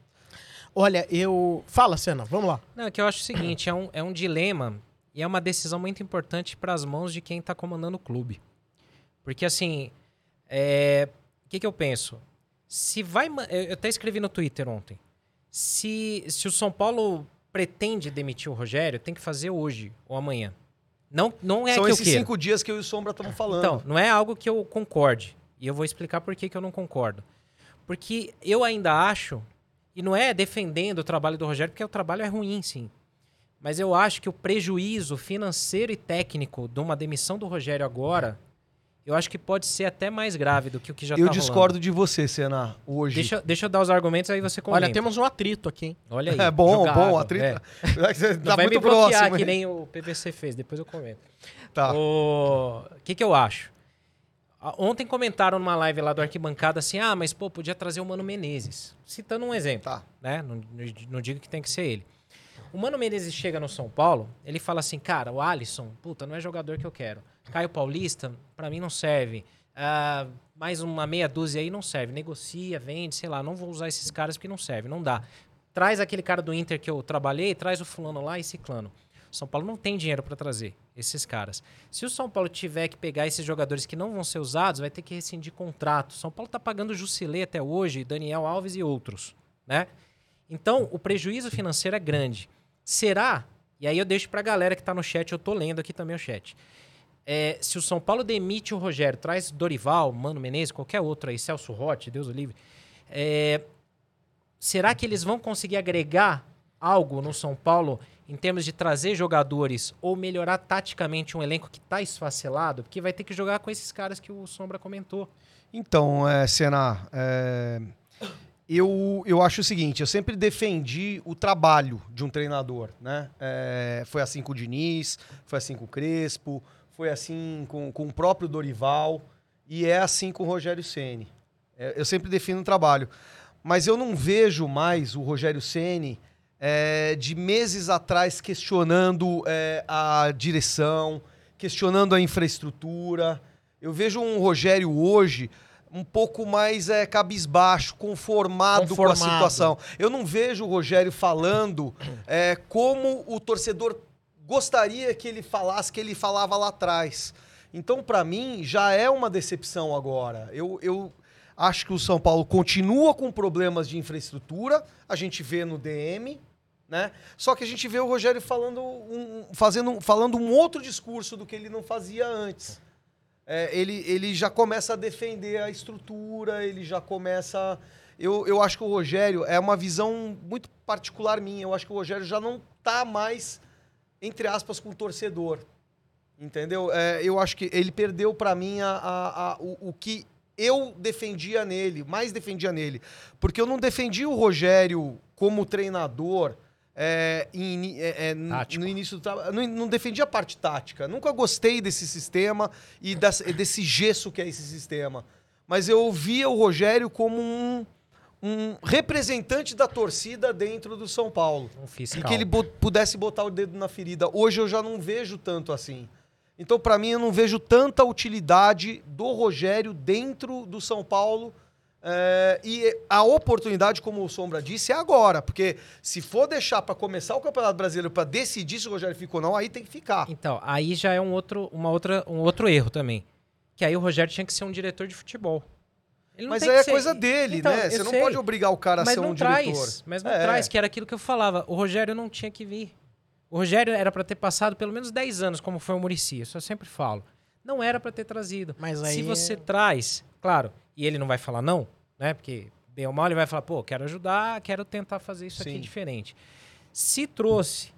Olha, eu. Fala, Senna, vamos lá. Não, é que eu acho o seguinte, é um, é um dilema e é uma decisão muito importante para as mãos de quem está comandando o clube. Porque assim, é, o que, que eu penso? Se vai, eu eu até escrevi no Twitter ontem. Se, se o São Paulo pretende demitir o Rogério, tem que fazer hoje ou amanhã. Não, não é São que eu esses queira. cinco dias que eu e o Sombra estamos falando. Então, não é algo que eu concorde. E eu vou explicar por que, que eu não concordo. Porque eu ainda acho, e não é defendendo o trabalho do Rogério, porque o trabalho é ruim, sim. Mas eu acho que o prejuízo financeiro e técnico de uma demissão do Rogério agora, eu acho que pode ser até mais grave do que o que já eu tá discordo rolando. de você, Senna, hoje. Deixa, deixa eu dar os argumentos, aí você comenta. Olha, temos um atrito aqui, hein? Olha aí. É bom, bom, água, a treta. é. Você Não tá vai muito me bloquear próximo. que nem o PVC fez, depois eu comento. Tá. O que, que eu acho? Ontem comentaram numa live lá do Arquibancada assim: ah, mas pô, podia trazer o Mano Menezes. Citando um exemplo. Tá. Né? Não, não- digo que tem que ser ele. O Mano Menezes chega no São Paulo, ele fala assim: cara, o Alisson, puta, não é jogador que eu quero. Caio Paulista, pra mim não serve. Ah, mais uma meia dúzia aí não serve. Negocia, vende, sei lá, não vou usar esses caras porque não serve, não dá. Traz aquele cara do Inter que eu trabalhei, traz o fulano lá e ciclano. São Paulo não tem dinheiro para trazer esses caras. Se o São Paulo tiver que pegar esses jogadores que não vão ser usados, vai ter que rescindir contrato. São Paulo tá pagando Jusilei até hoje, Daniel Alves e outros, né? Então, o prejuízo financeiro é grande. Será? E aí eu deixo pra galera que tá no chat, eu tô lendo aqui também o chat. É, se o São Paulo demite o Rogério, traz Dorival, Mano Menezes, qualquer outro aí, Celso Rotti, Deus o livre. é, será que eles vão conseguir agregar algo no São Paulo em termos de trazer jogadores ou melhorar taticamente um elenco que tá esfacelado? Porque vai ter que jogar com esses caras que o Sombra comentou. Então, é, Senna, é, eu, eu acho o seguinte, eu sempre defendi o trabalho de um treinador, né? É, foi assim com o Diniz, foi assim com o Crespo, foi assim com, com o próprio Dorival. E é assim com o Rogério Ceni. É, eu sempre defino o trabalho. Mas eu não vejo mais o Rogério Ceni é, de meses atrás questionando é, a direção, questionando a infraestrutura. Eu vejo um Rogério hoje um pouco mais é, cabisbaixo, conformado, Conformado. com a situação. Eu não vejo o Rogério falando é, como o torcedor gostaria que ele falasse, que ele falava lá atrás. Então, para mim, já é uma decepção agora. Eu, eu acho que o São Paulo continua com problemas de infraestrutura, a gente vê no DM, né? Só que a gente vê o Rogério falando um, fazendo, falando um outro discurso do que ele não fazia antes. É, ele, ele já começa a defender a estrutura, ele já começa. Eu, eu acho que o Rogério é uma visão muito particular minha. Eu acho que o Rogério já não tá mais, entre aspas, com o torcedor. Entendeu? É, eu acho que ele perdeu para mim a, a, a, o, o que eu defendia nele, mais defendia nele. Porque eu não defendia o Rogério como treinador é, em- é, é, no início do trabalho. Não, não defendia a parte tática. Nunca gostei desse sistema e das- desse gesso que é esse sistema. Mas eu via o Rogério como um, um representante da torcida dentro do São Paulo. Um E fiscal. que ele bo- pudesse botar o dedo na ferida. Hoje eu já não vejo tanto assim. Então, para mim, eu não vejo tanta utilidade do Rogério dentro do São Paulo. É, e a oportunidade, como o Sombra disse, é agora. Porque se for deixar para começar o Campeonato Brasileiro para decidir se o Rogério fica ou não, aí tem que ficar. Então, aí já é um outro, uma outra, um outro erro também. Que aí o Rogério tinha que ser um diretor de futebol. Mas aí é ser- coisa dele, Então, né? Você não sei. pode obrigar o cara a ser um traz, diretor. Mas não É. traz, que era aquilo que eu falava. O Rogério não tinha que vir. O Rogério era para ter passado pelo menos 10 anos, como foi o Murici. Isso eu sempre falo. Não era para ter trazido. Mas aí Se você traz, claro, e ele não vai falar não, né? Porque bem ou mal ele vai falar, pô, quero ajudar, quero tentar fazer isso aqui Sim. diferente. Se trouxe,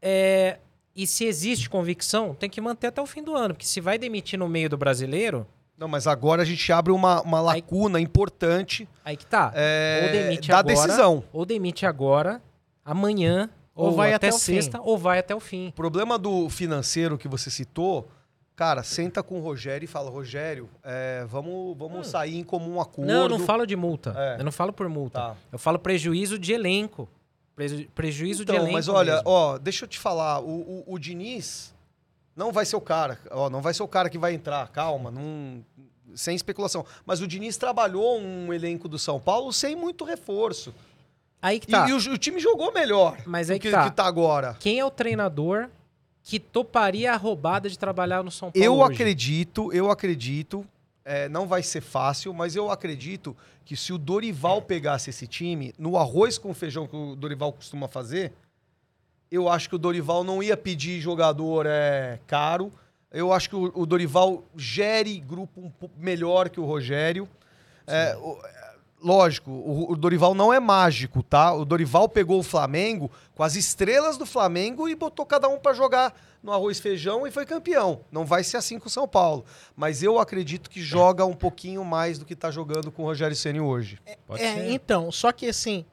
é, e se existe convicção, tem que manter até o fim do ano, porque se vai demitir no meio do brasileiro, Não, mas agora a gente abre uma, uma Aí- lacuna importante aí que tá. é, ou demite da agora, decisão. ou demite agora, amanhã, Ou ou, vai até, até o fim. sexta, ou vai até o fim. O problema do financeiro que você citou, cara, senta com o Rogério e fala, Rogério, é, vamos, vamos sair em comum acordo. Não, eu não falo de multa. É. Eu não falo por multa. Tá. Eu falo prejuízo de elenco. Preju- prejuízo de Então, elenco. mas olha, mesmo. ó, deixa eu te falar, o, o, o Diniz não vai ser o cara, ó, não vai ser o cara que vai entrar, calma, não, sem especulação. Mas o Diniz trabalhou um elenco do São Paulo sem muito reforço. Aí que E, tá. e o, o time jogou melhor Mas do aí que, que tá. que tá agora. Quem é o treinador que toparia a roubada de trabalhar no São Paulo Eu hoje? acredito, eu acredito, é, não vai ser fácil, mas eu acredito que se o Dorival pegasse esse time, no arroz com feijão que o Dorival costuma fazer, eu acho que o Dorival não ia pedir jogador é, caro. Eu acho que o, o Dorival gere grupo um melhor que o Rogério. É, o- lógico, o, o Dorival não é mágico, tá? O Dorival pegou o Flamengo com as estrelas do Flamengo e botou cada um para jogar no arroz e feijão e foi campeão. Não vai ser assim com o São Paulo. Mas eu acredito que joga um pouquinho mais do que tá jogando com o Rogério Ceni hoje. Pode é, ser. então, só que assim,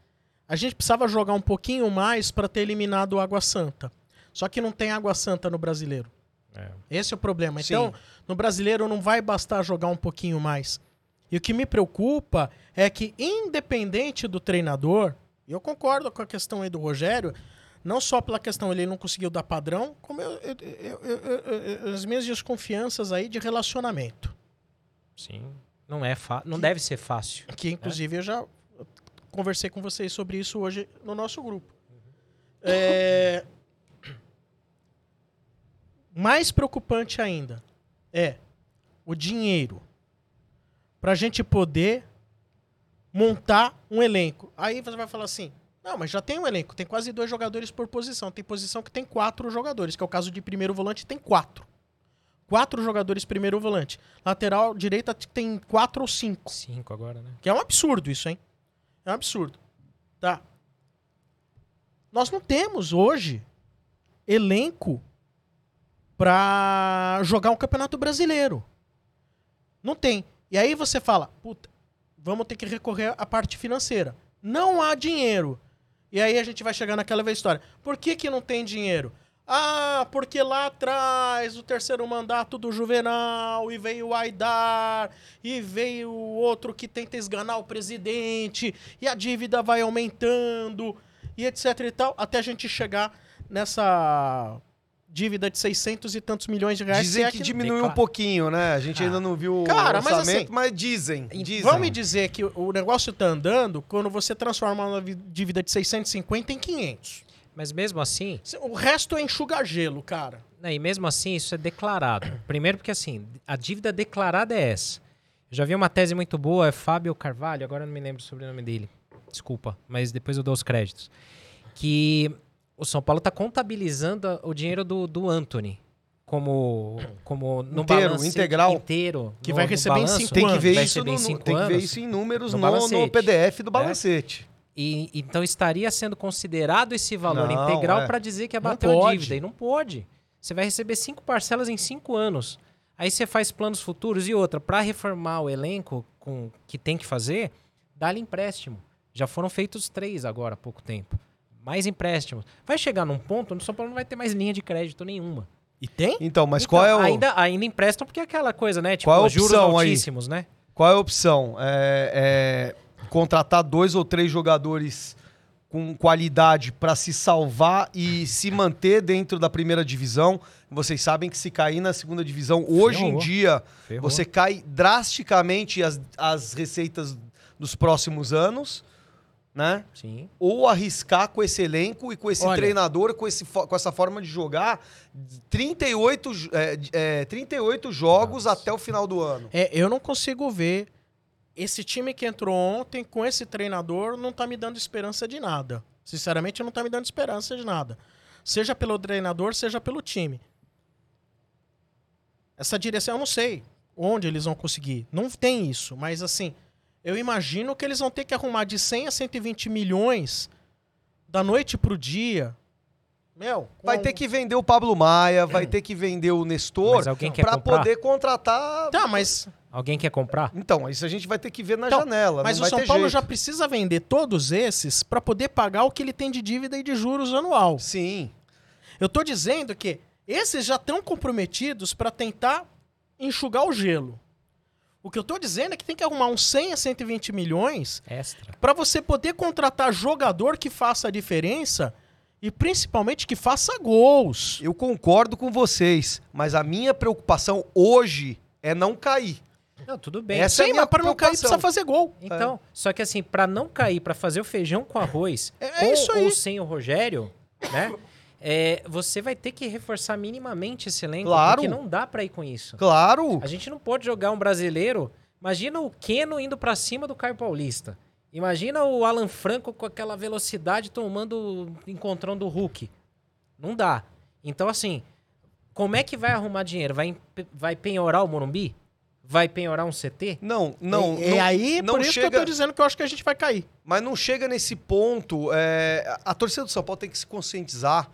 a gente precisava jogar um pouquinho mais para ter eliminado o Água Santa. Só que não tem Água Santa no brasileiro. É. Esse é o problema. Sim. Então, no brasileiro não vai bastar jogar um pouquinho mais. E o que me preocupa é que, independente do treinador, e eu concordo com a questão aí do Rogério, não só pela questão ele não conseguiu dar padrão, como eu- eu- eu- as minhas desconfianças aí de relacionamento. Sim. Não é fa... não deve ser fácil. Que inclusive eu já conversei com vocês sobre isso hoje no nosso grupo. É, Mais preocupante ainda é o dinheiro para a gente poder montar um elenco. Aí você vai falar assim: não, mas já tem um elenco, tem quase dois jogadores por posição. Tem posição que tem quatro jogadores, que é o caso de primeiro volante, tem quatro. Quatro jogadores primeiro volante. Lateral direita tem quatro ou cinco. Cinco agora, né? Que é um absurdo isso, hein? É um absurdo. Tá. Nós não temos hoje elenco pra jogar um campeonato brasileiro. Não tem. E aí você fala, puta, vamos ter que recorrer à parte financeira. Não há dinheiro. E aí a gente vai chegar naquela velha história. Por que, que não tem dinheiro? Ah, porque lá atrás, o terceiro mandato do Juvenal, e veio o Aidar, e veio o outro que tenta esganar o presidente, e a dívida vai aumentando, e etc e tal, até a gente chegar nessa dívida de 600 e tantos milhões de reais. Dizem se é que diminuiu Declara- um pouquinho, né? A gente Ah. ainda não viu Cara, o mas orçamento, assim, mas dizem, dizem. Vamos me dizer que o negócio tá andando quando você transforma uma vi- dívida de 650 em 500. Mas mesmo assim, O resto é enxugar gelo, cara. né, e mesmo assim isso é declarado. Primeiro porque assim, a dívida declarada é essa. Eu já vi uma tese muito boa, é Fábio Carvalho, agora eu não me lembro o sobrenome dele. Desculpa, mas depois eu dou os créditos. Que o São Paulo está contabilizando o dinheiro do, do Anthony como, como no Inteiro, balanço integral. inteiro. Que no- vai receber em cinco Tem que ver Vai isso receber no, em cinco tem que ver anos. isso em números no no. PDF do balancete. E, então estaria sendo considerado esse valor Não, integral é. para dizer que abateu a dívida. E não pode. Você vai receber cinco parcelas em cinco anos. Aí você faz planos futuros e outra. Para reformar o elenco com que tem que fazer, dá-lhe empréstimo. Já foram feitos três agora há pouco tempo. Mais empréstimos. Vai chegar num ponto onde o São Paulo não vai ter mais linha de crédito nenhuma. E tem? Então, mas Então, qual é o Ainda, ainda emprestam porque é aquela coisa, né? Tipo, Qual é a juros opção aí? altíssimos, né? qual é a opção? É, é contratar dois ou três jogadores com qualidade para se salvar e se manter dentro da primeira divisão. Vocês sabem que se cair na segunda divisão, hoje em Ferrou. dia, Ferrou. você cai drasticamente as, as receitas dos próximos anos, né? Sim. ou arriscar com esse elenco e com esse Olha. treinador, com, esse, com essa forma de jogar, 38, jo- é, é, 38 jogos Nossa. até o final do ano. É, eu não consigo ver esse time que entrou ontem com esse treinador não tá me dando esperança de nada. Sinceramente, não tá me dando esperança de nada. Seja pelo treinador, seja pelo time. Essa direção, eu não sei onde eles vão conseguir. Não tem isso, mas assim, eu imagino que eles vão ter que arrumar de 100 a 120 milhões da noite pro dia. Meu, Vai ter que vender o Pablo Maia, vai ter que vender o Nestor Mas alguém quer para poder contratar. Tá, mas Alguém quer comprar? Então, isso a gente vai ter que ver na Então, janela. Mas não o vai São ter Paulo jeito. já precisa vender todos esses para poder pagar o que ele tem de dívida e de juros anual. Sim. Eu tô dizendo que esses já estão comprometidos para tentar enxugar o gelo. O que eu tô dizendo é que tem que arrumar uns 100 a 120 milhões Extra. para você poder contratar jogador que faça a diferença e principalmente que faça gols. Eu concordo com vocês, mas a minha preocupação hoje é não cair. Não, tudo bem. Essa é a Sim, minha mas para não cair preocupação. precisa fazer gol. Então, só que assim, pra não cair, pra fazer o feijão com arroz, É- é com isso aí. ou sem o Rogério, né? É, você vai ter que reforçar minimamente esse elenco, Claro. porque não dá pra ir com isso. Claro. A gente não pode jogar um brasileiro. Imagina o Keno indo pra cima do Caio Paulista. Imagina o Alan Franco com aquela velocidade tomando encontrando o Hulk. Não dá. Então, assim, como é que vai arrumar dinheiro? Vai, vai penhorar o Morumbi? Vai penhorar um CT? Não, não. E, e não- aí, não por isso que eu chega- tô dizendo que eu acho que a gente vai cair. Mas não chega nesse ponto. é, a torcida do São Paulo tem que se conscientizar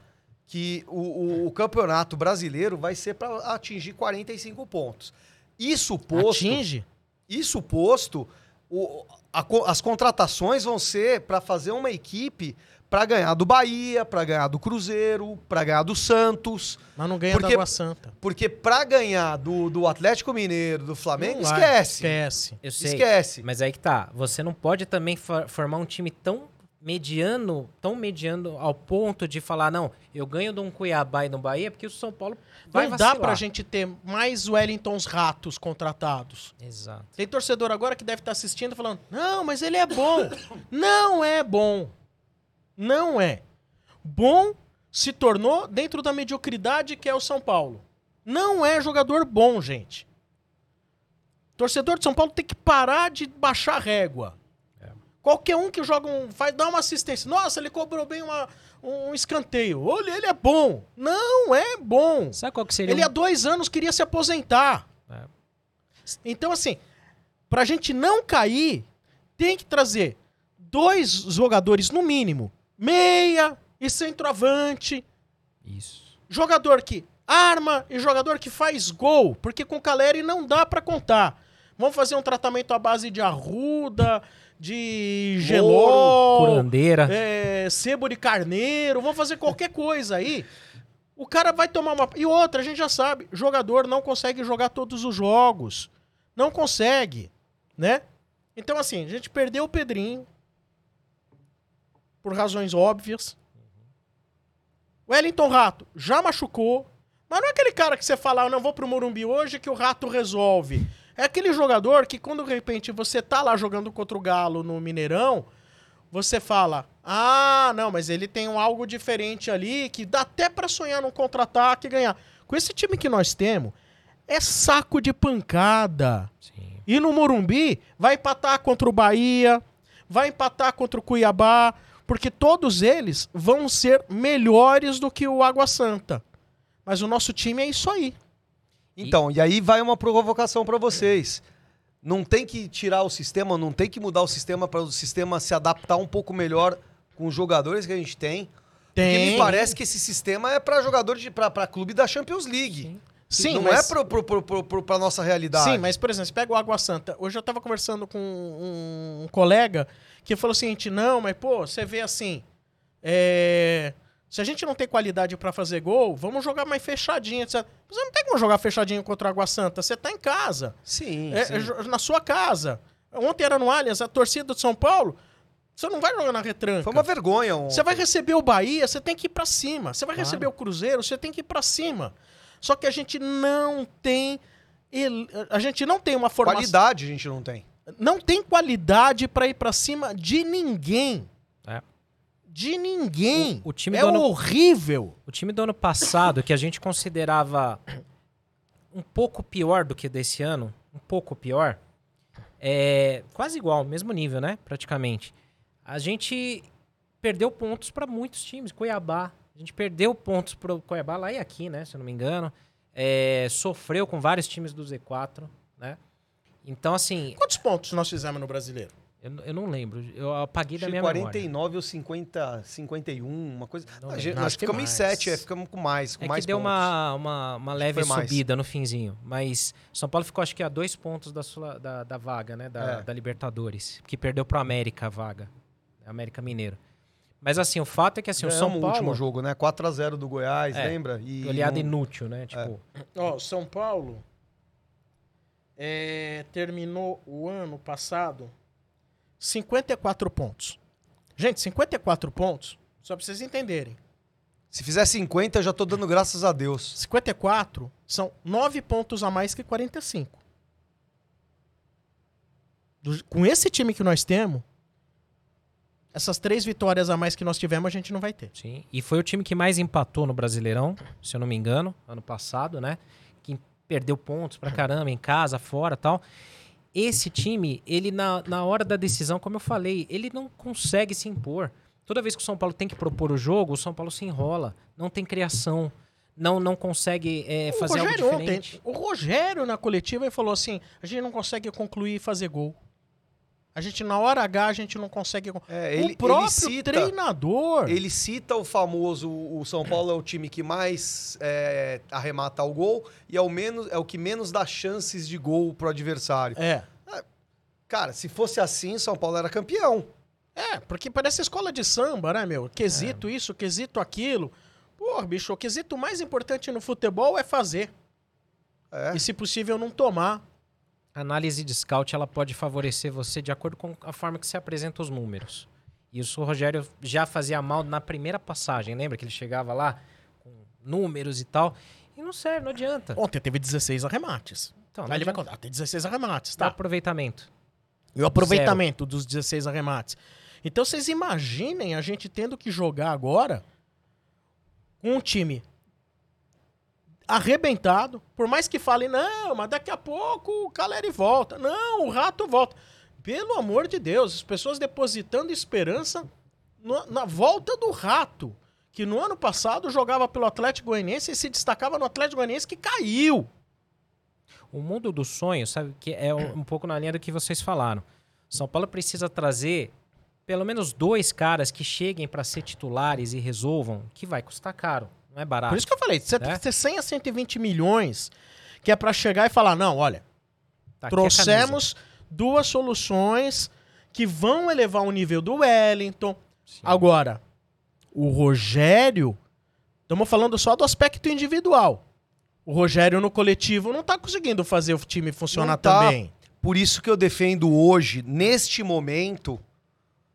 que o, o- o campeonato brasileiro vai ser para atingir 45 pontos. Isso posto, Atinge. isso posto, o- a as contratações vão ser para fazer uma equipe para ganhar do Bahia, para ganhar do Cruzeiro, para ganhar do Santos. Mas não ganha Porque- da Água Santa. Porque para ganhar do, do Atlético Mineiro, do Flamengo, Não vai. esquece. Esquece. Eu sei. Esquece. Mas aí que tá. Você não pode também for- formar um time tão mediano, tão mediano ao ponto de falar, não, eu ganho de um Cuiabá e de um Bahia, porque o São Paulo vai não dá vacilar. pra gente ter mais Wellingtons ratos contratados. Exato. Tem torcedor agora que deve estar assistindo falando: não, mas ele é bom. não é bom. Não é. Bom se tornou dentro da mediocridade que é o São Paulo. Não é jogador bom, gente. Torcedor de São Paulo tem que parar de baixar a régua. Qualquer um que joga um. Faz, dá uma assistência. Nossa, ele cobrou bem uma- um escanteio. Olha, ele é bom. Não é bom. Sabe qual que seria Ele um- há dois anos queria se aposentar. É. Então, assim, pra gente não cair, tem que trazer dois jogadores, no mínimo, meia e centroavante, Isso. jogador que arma e jogador que faz gol, porque com o Caleri não dá pra contar. Vamos fazer um tratamento à base de arruda, de gelol, Curandeira. é, sebo de carneiro, vamos fazer qualquer coisa aí O cara vai tomar uma. E outra, a gente já sabe, jogador não consegue jogar todos os jogos. Não consegue, né? Então, assim, a gente perdeu o Pedrinho. Por razões óbvias. O Wellington Rato já machucou. Mas não é aquele cara que você fala, eu não vou pro Morumbi hoje que o Rato resolve. É aquele jogador que quando de repente você tá lá jogando contra o Galo no Mineirão, você fala, ah, não, mas ele tem um algo diferente ali que dá até para sonhar num contra-ataque e ganhar. Com esse time que nós temos, é saco de pancada. Sim. E no Morumbi, vai empatar contra o Bahia, vai empatar contra o Cuiabá, porque todos eles vão ser melhores do que o Água Santa. Mas o nosso time é isso aí. Então, e aí vai uma provocação para vocês. Não tem que tirar o sistema, não tem que mudar o sistema para o sistema se adaptar um pouco melhor com os jogadores que a gente tem. Porque Tem. me parece que esse sistema é para jogador de para clube da Champions League. Sim, não mas- é pro, pro, pro, pro, pro- pra nossa realidade. Sim, mas, por exemplo, você pega o Água Santa. Hoje eu tava conversando com um, um colega que falou o seguinte: não, mas, pô, você vê assim. é, Se a gente não tem qualidade pra fazer gol, vamos jogar mais fechadinho, etc. Você não tem como jogar fechadinho contra o Água Santa. Você tá em casa. Sim, É, sim. é na sua casa. Ontem era no Allianz, a torcida de São Paulo. Você não vai jogar na retranca. Foi uma vergonha. ontem. Você vai receber o Bahia, você tem que ir pra cima. Você vai Claro. receber o Cruzeiro, você tem que ir pra cima. Só que a gente não tem a gente não tem uma formação, Qualidade a gente não tem. não tem qualidade pra ir pra cima de ninguém. De ninguém. O- o time é ano- horrível. O time do ano passado, que a gente considerava um pouco pior do que desse ano, um pouco pior, é quase igual, mesmo nível, né? Praticamente. A gente perdeu pontos para muitos times. Cuiabá, a gente perdeu pontos para o Cuiabá lá e aqui, né? Se eu não me engano. É, sofreu com vários times do Z4, né? Então, assim, Quantos pontos nós fizemos no Brasileiro? Eu, eu não lembro. Eu apaguei da Acho que minha 49 ou 50, 51, uma coisa. Não a lembro. gente, Não, nós acho que ficamos em mais. 7, é, ficamos com mais, com É mais que deu pontos. uma, uma, uma leve foi mais. subida no finzinho. Mas São Paulo ficou, acho que, a dois pontos da, Sula- da, da vaga, né? Da, É. da Libertadores. Que perdeu pro América a vaga. América Mineiro. Mas, assim, o fato é que, assim, o São Paulo... último jogo, né? 4x0 do Goiás, É, lembra? E Goleada não- inútil, né? Tipo, Ó, São Paulo é, terminou o ano passado 54 pontos. Gente, 54 pontos, só pra vocês entenderem. Se fizer 50, eu já tô dando graças a Deus. 54 são 9 pontos a mais que 45. Do- com esse time que nós temos, essas três vitórias a mais que nós tivemos, a gente não vai ter. sim. E foi o time que mais empatou no Brasileirão, se eu não me engano, ano passado, né? Que perdeu pontos pra caramba em casa, fora tal. Esse time, ele na, na hora da decisão, como eu falei, ele não consegue se impor. Toda vez que o São Paulo tem que propor o jogo, o São Paulo se enrola. Não tem criação. Não, não consegue é, O fazer algo Rogério diferente. ontem, o Rogério na coletiva ele falou assim: a gente não consegue concluir e fazer gol. A gente, na hora H, a gente não consegue. con- É, ele, o próprio ele cita, treinador. ele cita o famoso, o São Paulo é o time que mais é, arremata o gol e é o, menos, é o que menos dá chances de gol pro adversário. É. Cara, se fosse assim, São Paulo era campeão. É, porque parece escola de samba, né, meu? Quesito isso, quesito aquilo. Pô, bicho, o quesito mais importante no futebol é fazer. É. E, se possível, não tomar. A análise de scout ela pode favorecer você de acordo com a forma que você apresenta os números. Isso o Rogério já fazia mal na primeira passagem. Lembra que ele chegava lá com números e tal? E não serve, não adianta. Ontem teve 16 arremates. Então, Aí ele vai contar, tem 16 arremates, tá? aproveitamento. E o aproveitamento dos 16 arremates. Então vocês imaginem a gente tendo que jogar agora um time arrebentado, por mais que falem, não, mas daqui a pouco o Caleri volta. Não, o Rato volta. Pelo amor de Deus, as pessoas depositando esperança no- na volta do Rato, que no ano passado jogava pelo Atlético Goianiense e se destacava no Atlético Goianiense que caiu. O mundo dos sonhos, sabe, que é um, um pouco na linha do que vocês falaram. São Paulo precisa trazer pelo menos dois caras que cheguem para ser titulares e resolvam, que vai custar caro, não é barato. Por isso que eu falei, você né? tem 100 a 120 milhões, que é pra chegar e falar, não, olha, Tá trouxemos duas soluções que vão elevar o nível do Wellington. Sim. Agora, o Rogério Estamos falando só do aspecto individual. O Rogério no coletivo não tá conseguindo fazer o time funcionar tá. também. Por isso que eu defendo hoje, neste momento,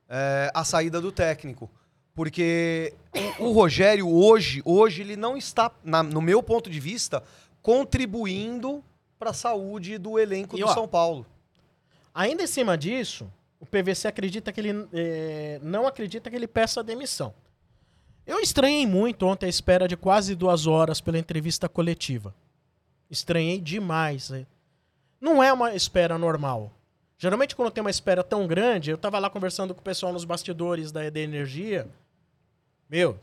é, a saída do técnico. Porque o, Rogério hoje, hoje ele não está, na- no meu ponto de vista, contribuindo para a saúde do elenco E, do ó, São Paulo. Ainda em cima disso, o PVC acredita que ele eh, não acredita que ele peça demissão. Eu estranhei muito ontem a espera de quase duas horas pela entrevista coletiva. Estranhei demais. Não é uma espera normal. Geralmente, quando tem uma espera tão grande, eu tava lá conversando com o pessoal nos bastidores da ED Energia. Meu,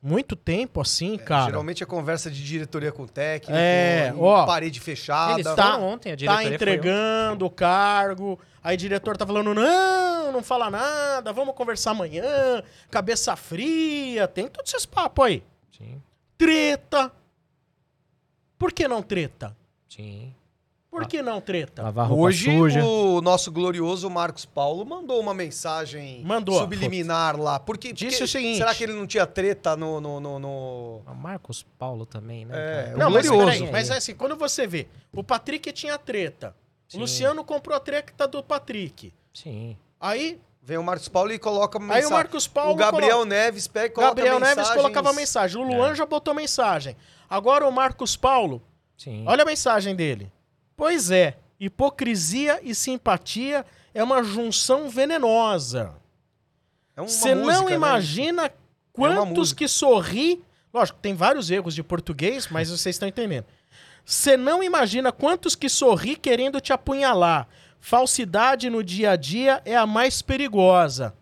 muito tempo assim, cara. Geralmente é conversa de diretoria com o técnico, É, ó, parede fechada. Eles tá- ontem, a tá diretoria foi entregando o cargo. Aí o diretor tá falando: não, não fala nada, vamos conversar amanhã, cabeça fria, tem todos esses papos aí. Sim, Treta. Por que não treta? sim. Por que não treta? Lavar roupa Hoje suja. o nosso glorioso Marcos Paulo mandou uma mensagem Mandou. subliminar lá. Porque, Disse porque o seguinte- será que ele não tinha treta no... no, no, no- Ah, Marcos Paulo também, né? É, cara? o Não, mas glorioso. peraí, mas é assim, quando você vê, o Patrick tinha treta. O Sim. Luciano comprou a treta do Patrick. Sim. Aí, Vem o Marcos Paulo e coloca uma aí o mensagem. Marcos Paulo O Gabriel coloca- Neves pega e coloca Gabriel Neves mensagens- colocava mensagem. O Luan É. já botou mensagem. Agora o Marcos Paulo Sim. Olha a mensagem dele. Pois é, hipocrisia e simpatia é uma junção venenosa. É Você não música, né? imagina quantos música. que sorri. Lógico, tem vários erros de português, mas vocês estão entendendo. Você não imagina quantos que sorri querendo te apunhalar. Falsidade no dia a dia é a mais perigosa.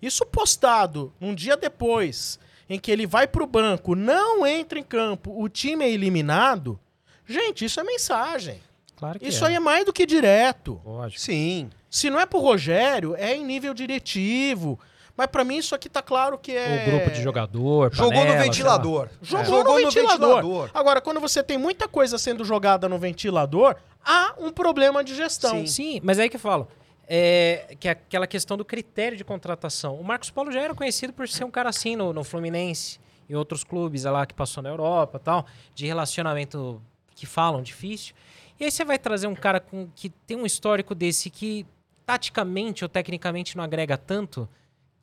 Isso postado um dia depois, em que ele vai pro banco, não entra em campo, o time é eliminado. Gente, isso é mensagem. Claro que Isso é. aí é mais do que direto. Lógico. Sim. Se não é pro Rogério, é em nível diretivo. Mas pra mim isso aqui tá claro que é. O grupo de jogador, Jogou panela, no ventilador. Jogou, Jogou no, ventilador. Agora, quando você tem muita coisa sendo jogada no ventilador, há um problema de gestão. Sim. Sim, mas é aí que eu falo. É, que é aquela questão do critério de contratação. O Marcos Paulo já era conhecido por ser um cara assim no, no Fluminense e outros clubes lá que passou na Europa e tal, de relacionamento que falam difícil. E aí você vai trazer um cara com, que tem um histórico desse que taticamente ou tecnicamente não agrega tanto.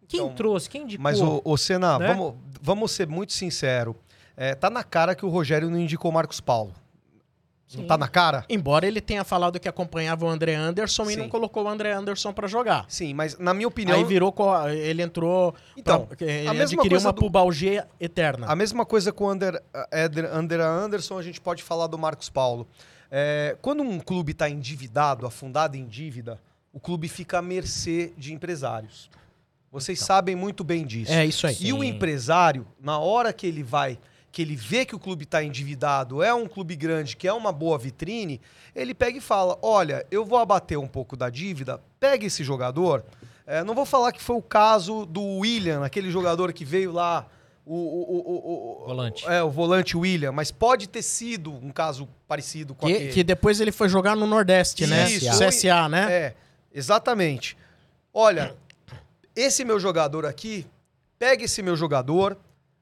Quem Então, trouxe? Quem indicou? Mas, ô, ô Senna, né? vamos, vamos ser muito sinceros. É, tá na cara que o Rogério não indicou o Marcos Paulo. Não Sim. tá na cara? Embora ele tenha falado que acompanhava o André Anderson e Sim. não colocou o André Anderson pra jogar. Sim, mas na minha opinião. Aí virou. Ele entrou. Então, pra- ele a mesma adquiriu coisa uma do- pubalgia eterna. A mesma coisa com o André Anderson, a gente pode falar do Marcos Paulo. É, quando um clube está endividado, afundado em dívida, o clube fica à mercê de empresários. Vocês sabem muito bem disso. É isso aí. E o Sim. empresário, na hora que ele vai, que ele vê que o clube está endividado, é um clube grande, que é uma boa vitrine, ele pega e fala: Olha, eu vou abater um pouco da dívida, pega esse jogador. É, não vou falar que foi o caso do William, aquele jogador que veio lá, o, o, o- o- o- Volante. É, o volante William, mas pode ter sido um caso parecido com Que, aquele. que depois ele foi jogar no Nordeste, né? Isso. CSA, né? É, exatamente. Olha, esse meu jogador aqui, pega esse meu jogador,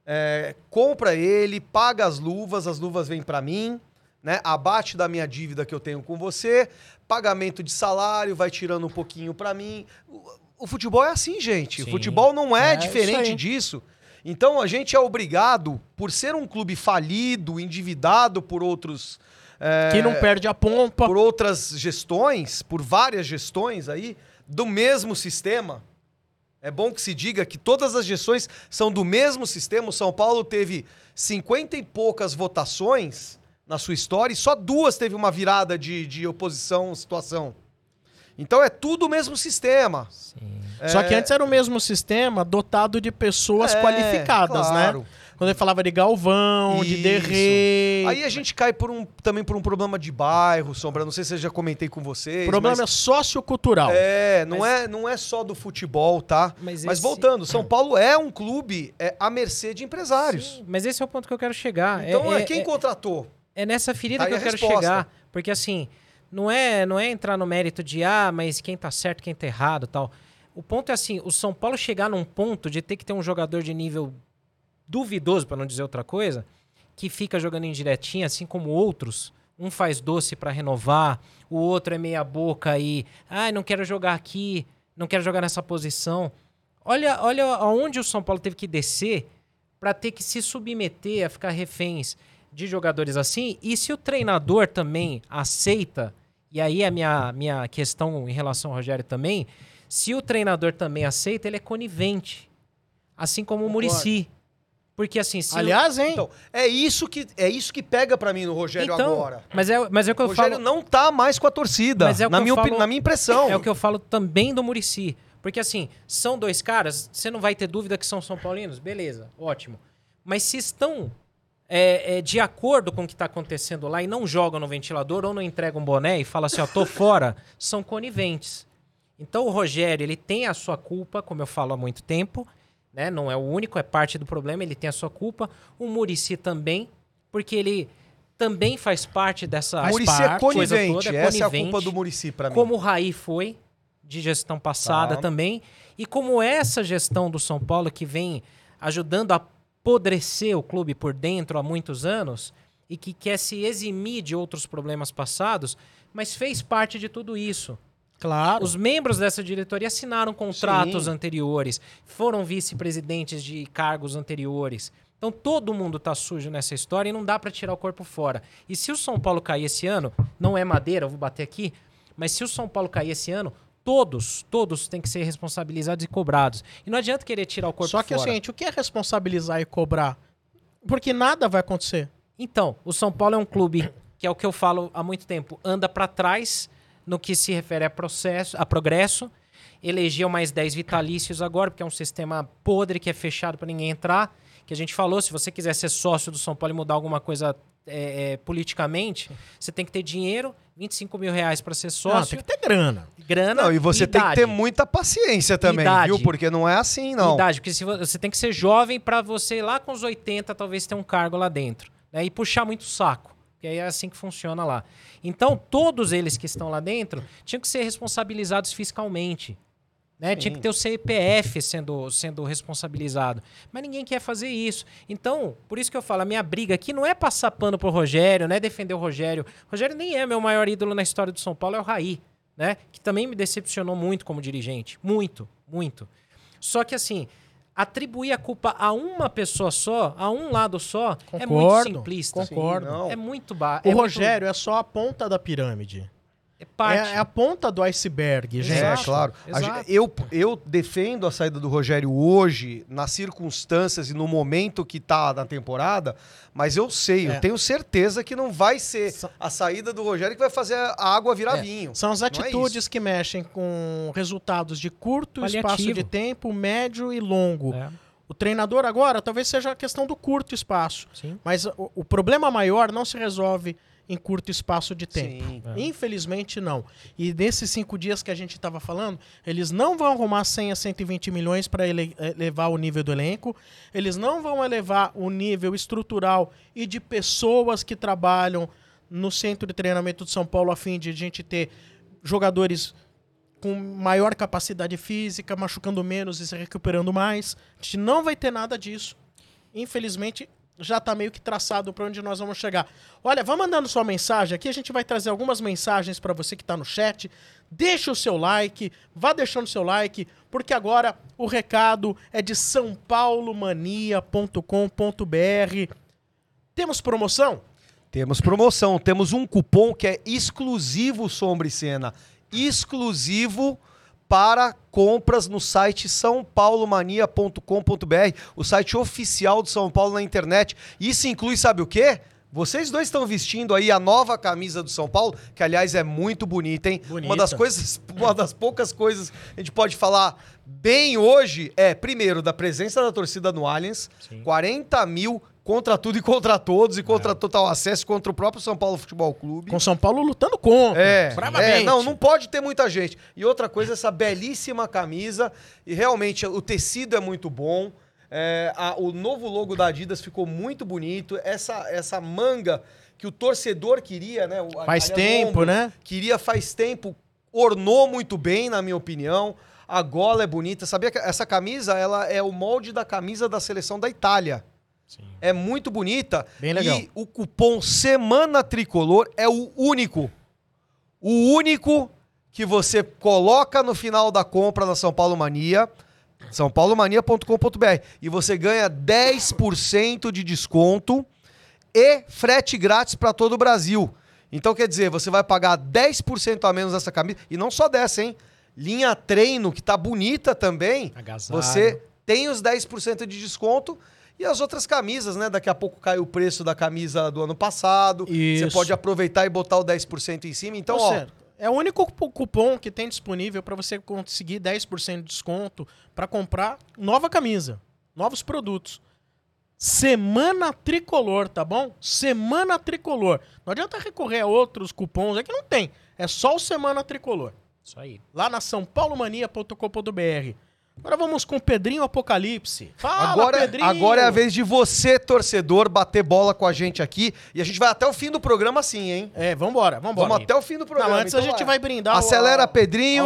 é, compra ele, paga as luvas, as luvas vêm pra mim, né? Abate da minha dívida que eu tenho com você, pagamento de salário vai tirando um pouquinho pra mim. O, o futebol é assim, gente. Sim. O futebol não é, É, diferente disso. Então a gente é obrigado, por ser um clube falido, endividado por outros. é, Que não perde a pompa. por outras gestões, por várias gestões aí, do mesmo sistema. É bom que se diga que todas as gestões são do mesmo sistema. O São Paulo teve 50 e poucas votações na sua história e só duas teve uma virada de, de oposição situação. Então é tudo o mesmo sistema. Sim. Só que É, antes era o mesmo sistema dotado de pessoas É, qualificadas, claro. né? Quando ele falava de Galvão, de Isso. Derrei. Aí a gente cai por um, também por um problema de bairro, Sombra. Não sei se eu já comentei com vocês. O problema mas- é sociocultural. É, não, Mas- é, não é só do futebol, tá? Mas Mas, esse- voltando, São Paulo é um clube é, à mercê de empresários. Sim, mas esse é o ponto que eu quero chegar. Então, é, é, quem é- contratou? É nessa ferida Tá que eu quero resposta. chegar. Porque assim, não é, não é entrar no mérito de, ah, mas quem tá certo, quem tá errado tal. O ponto é assim, o São Paulo chegar num ponto de ter que ter um jogador de nível duvidoso, para não dizer outra coisa, que fica jogando em assim como outros. Um faz doce para renovar, o outro é meia boca ai, ah, não quero jogar aqui, não quero jogar nessa posição. Olha, olha aonde o São Paulo teve que descer para ter que se submeter a ficar reféns de jogadores assim. E se o treinador também aceita, e aí a minha, minha questão em relação ao Rogério também, se o treinador também aceita, ele é conivente. Assim como o Murici. Porque assim, se Aliás, hein? Então, é isso que é isso que pega para mim no Rogério então, agora. Mas é, mas é o que eu o Rogério falo. não tá mais com a torcida, Mas é o que na, eu minha falo- na minha impressão. É o que eu falo também do Murici. Porque assim, são dois caras, você não vai ter dúvida que são São Paulinos? Beleza, ótimo. Mas se estão é, é, de acordo com o que está acontecendo lá e não jogam no ventilador ou não entregam um boné e falam assim, ó, tô fora, são coniventes. Então o Rogério, ele tem a sua culpa, como eu falo há muito tempo, né? Não é o único, é parte do problema, ele tem a sua culpa. O Murici também, porque ele também faz parte dessa Murici é conivente, toda, essa é a culpa do Murici para mim. como o Raí foi de gestão passada Tá. também, e como essa gestão do São Paulo que vem ajudando a apodrecer o clube por dentro há muitos anos e que quer se eximir de outros problemas passados, mas fez parte de tudo isso. Claro. Os membros dessa diretoria assinaram contratos Sim. anteriores, foram vice-presidentes de cargos anteriores. Então todo mundo tá sujo nessa história e não dá para tirar o corpo fora. E se o São Paulo cair esse ano, não é madeira, eu vou bater aqui, mas se o São Paulo cair esse ano, todos, todos têm que ser responsabilizados e cobrados. E não adianta querer tirar o corpo Só que é o fora. seguinte, o que é responsabilizar e cobrar? Porque nada vai acontecer. Então, o São Paulo é um clube que é o que eu falo há muito tempo, anda para trás no que se refere a processo, a progresso. Elegeu mais 10 vitalícios agora, porque é um sistema podre que é fechado para ninguém entrar. Que a gente falou, se você quiser ser sócio do São Paulo e mudar alguma coisa é, é, politicamente, você tem que ter dinheiro, 25 mil reais para ser Não, sócio, tem que ter grana. grana. Não, e você tem que idade. ter muita paciência também, Idade. viu? Porque não é assim, não. Idade, porque você tem que ser jovem para você ir lá com os 80 talvez ter um cargo lá dentro, né? E puxar muito o saco. Que aí é assim que funciona lá. Então, todos eles que estão lá dentro tinham que ser responsabilizados fiscalmente. Né? Tinha que ter o CPF sendo, sendo responsabilizado. Mas ninguém quer fazer isso. Então, por isso que eu falo, a minha briga aqui não é passar pano pro Rogério, não é defender o Rogério. O Rogério nem é meu maior ídolo na história do São Paulo, é o Raí, né? Que também me decepcionou muito como dirigente. Muito, muito. Só que assim, atribuir a culpa a uma pessoa só, a um lado só, é muito Concordo, simplista. concordo. Sim. É muito ba O é muito- Rogério é só a ponta da pirâmide. É parte. É, é a ponta do iceberg, gente. É, Exato, claro. A exato. eu, eu defendo a saída do Rogério hoje, nas circunstâncias e no momento que tá na temporada, mas eu sei, É. eu tenho certeza que não vai ser a saída do Rogério que vai fazer a água virar É, vinho. São as é atitudes que mexem com resultados de curto espaço Paliativo. de tempo, médio e longo. É, O treinador agora talvez seja a questão do curto espaço. sim. Mas o, o problema maior não se resolve em curto espaço de tempo. Sim. É. Infelizmente, não. E nesses cinco dias que a gente estava falando, eles não vão arrumar 100 a 120 milhões para elevar o nível do elenco, eles não vão elevar o nível estrutural e de pessoas que trabalham no centro de treinamento de São Paulo a fim de a gente ter jogadores com maior capacidade física, machucando menos e se recuperando mais. A gente não vai ter nada disso. Infelizmente, já está meio que traçado para onde nós vamos chegar. Olha, vá mandando sua mensagem aqui, a gente vai trazer algumas mensagens para você que está no chat. Deixa o seu like, vá deixando seu like, porque agora o recado é de sãopaulomania.com.br. Temos promoção? Temos promoção, temos um cupom que é exclusivo Sombra e Cena, exclusivo para compras no site sãopaulomania.com.br, o site oficial de São Paulo na internet. Isso inclui, sabe o quê? Vocês dois estão vestindo aí a nova camisa do São Paulo, que aliás é muito bonita, hein? Bonita. Uma das coisas, uma das poucas coisas que a gente pode falar bem hoje é, primeiro, da presença da torcida no Allianz, Sim. 40 mil contra tudo e contra todos, e contra total acesso, contra o próprio São Paulo Futebol Clube. Com São Paulo lutando contra. É, bravamente. é, não, não pode ter muita gente. E outra coisa, essa belíssima camisa, e realmente o tecido é muito bom. é, a- o novo logo da Adidas ficou muito bonito. Essa, essa manga que o torcedor queria, né? o- Faz tempo, ombro, né? Queria faz tempo, ornou muito bem, na minha opinião. A gola é bonita. Sabia que essa camisa ela é o molde da camisa da seleção da Itália. Sim. É muito bonita. Bem legal. E o cupom Semana Tricolor é o único. O único que você coloca no final da compra na São Paulo Mania. sãopaulomania.com.br e você ganha 10% de desconto e frete grátis para todo o Brasil. Então quer dizer, você vai pagar 10% a menos nessa camisa e não só dessa, hein? Linha treino que tá bonita também. Agasalho. Você tem os 10% de desconto e as outras camisas, né? Daqui a pouco cai o preço da camisa do ano passado. Você Isso. pode aproveitar e botar o 10% em cima. Então, Ou ó, seja, é o único cupo- cupom que tem disponível para você conseguir 10% de desconto para comprar nova camisa, novos produtos. Semana Tricolor, tá bom? Semana Tricolor. Não adianta recorrer a outros cupons, é que não tem. É só o Semana Tricolor. Isso aí. Lá na sãopaulomania.com.br. Agora vamos com o Pedrinho Apocalipse. Fala, agora, Pedrinho! agora é a vez de você, torcedor, bater bola com a gente aqui. E a gente vai até o fim do programa sim, hein? É, vambora, vambora. Vamos até o fim do programa. Não, antes então a gente vai brindar o- Acelera, ao- Pedrinho.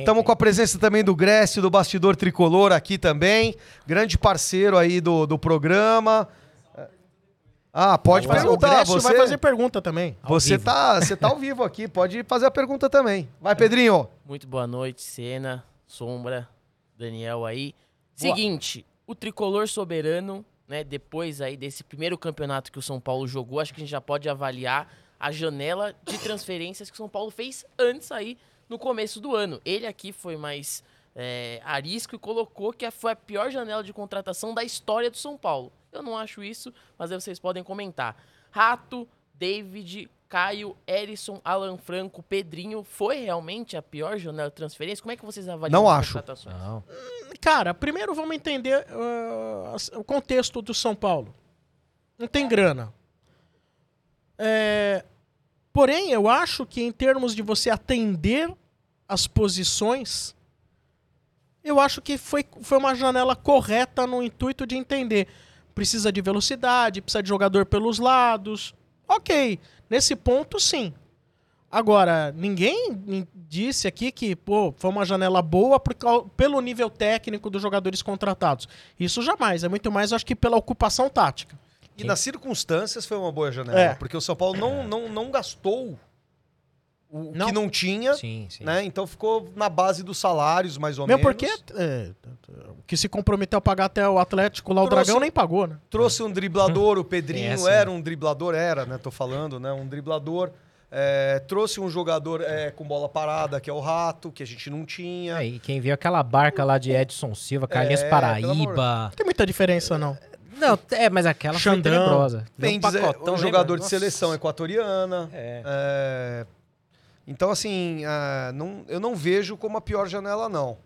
Estamos com a presença também do Grécio, do Bastidor Tricolor aqui também. Grande parceiro aí do, do programa. Ah, pode O perguntar. Grécio Você, vai fazer pergunta também. Você, vivo. tá, você tá ao vivo aqui, pode fazer a pergunta também. Vai, Pedrinho. Muito boa noite, Cena, Sombra, Daniel aí. Boa. Seguinte, o tricolor soberano, né, depois aí desse primeiro campeonato que o São Paulo jogou, acho que a gente já pode avaliar a janela de transferências que o São Paulo fez antes aí no começo do ano. Ele aqui foi mais é, arisco e colocou que foi a pior janela de contratação da história do São Paulo. Eu não acho isso, mas aí vocês podem comentar. Rato, David, Caio, Erison, Alan Franco, Pedrinho, foi realmente a pior janela de transferência? Como é que vocês avaliam Não as acho. contratações? Não. Cara, primeiro vamos entender as- o contexto do São Paulo. Não tem grana. É, porém, eu acho que em termos de você atender as posições, eu acho que foi, foi uma janela correta no intuito de entender. Precisa de velocidade, precisa de jogador pelos lados. Ok, nesse ponto sim. Agora, ninguém nin- disse aqui que pô, foi uma janela boa por pelo nível técnico dos jogadores contratados. Isso jamais. É muito mais, acho que, pela ocupação tática. E nas circunstâncias foi uma boa janela, É. porque o São Paulo não, não, não gastou o Não. que não tinha, Sim, sim. né? Então ficou na base dos salários, mais ou Mesmo menos. porque é, que se comprometeu a pagar até o Atlético lá, o Trouxe- Dragão, nem pagou, né? Trouxe um driblador, o Pedrinho Tem essa, era um driblador, era, né? Tô falando, né? Um driblador. É, trouxe um jogador é, com bola parada, que é o Rato, que a gente não tinha. É, e quem viu aquela barca lá de Edson Silva, Carlinhos É. Paraíba. Não tem muita diferença, não. Não, é, mas aquela foi Xandão. tenebrosa. Deu um Mendes é pacotão, um lembra? jogador de Nossa. seleção equatoriana. É. É, Então, assim, ah, não- eu não vejo como a pior janela, não.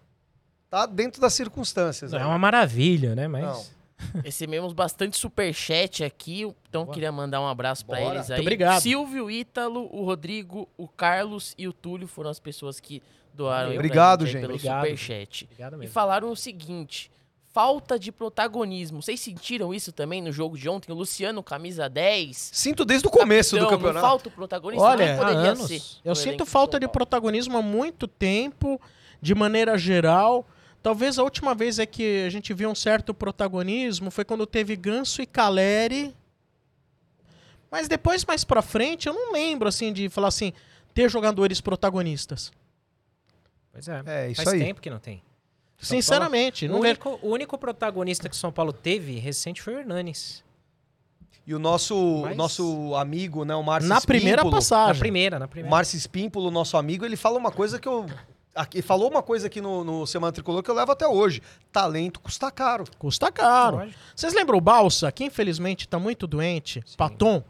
Tá dentro das circunstâncias. É né? uma maravilha, né? Mas. Não. Recebemos bastante superchat aqui, então Boa. queria mandar um abraço pra Bora. eles aí. Muito obrigado. Silvio, o Ítalo, o Rodrigo, o Carlos e o Túlio foram as pessoas que doaram Obrigado, aí gente. pelo Obrigado. superchat. Obrigado E mesmo. falaram o seguinte: falta de protagonismo. Vocês sentiram isso também no jogo de ontem? O Luciano, camisa 10. Sinto desde o começo do capitão, campeonato. Não falta o protagonista? Olha, não poderia anos. ser. Eu sinto do falta de protagonismo há muito tempo, de maneira geral. Talvez a última vez é que a gente viu um certo protagonismo foi quando teve Ganso e Caleri. Mas depois, mais pra frente, eu não lembro, assim, de falar assim, ter jogadores protagonistas. Pois é. É, isso Faz aí. tempo que não tem. São Sinceramente, O não vejo. único, o único protagonista que o São Paulo teve recente foi o Hernanes. E o nosso, Mas- nosso amigo, né, o Márcio Na primeira Espímpolo, Na passagem. primeira, na O primeira. Márcio Espímpolo, nosso amigo, ele fala uma coisa que eu... Aqui, falou uma coisa aqui no, no Semana Tricolor que eu levo até hoje. Talento custa caro. Custa caro. Vocês lembram o Balsa, que infelizmente tá muito doente, Paton?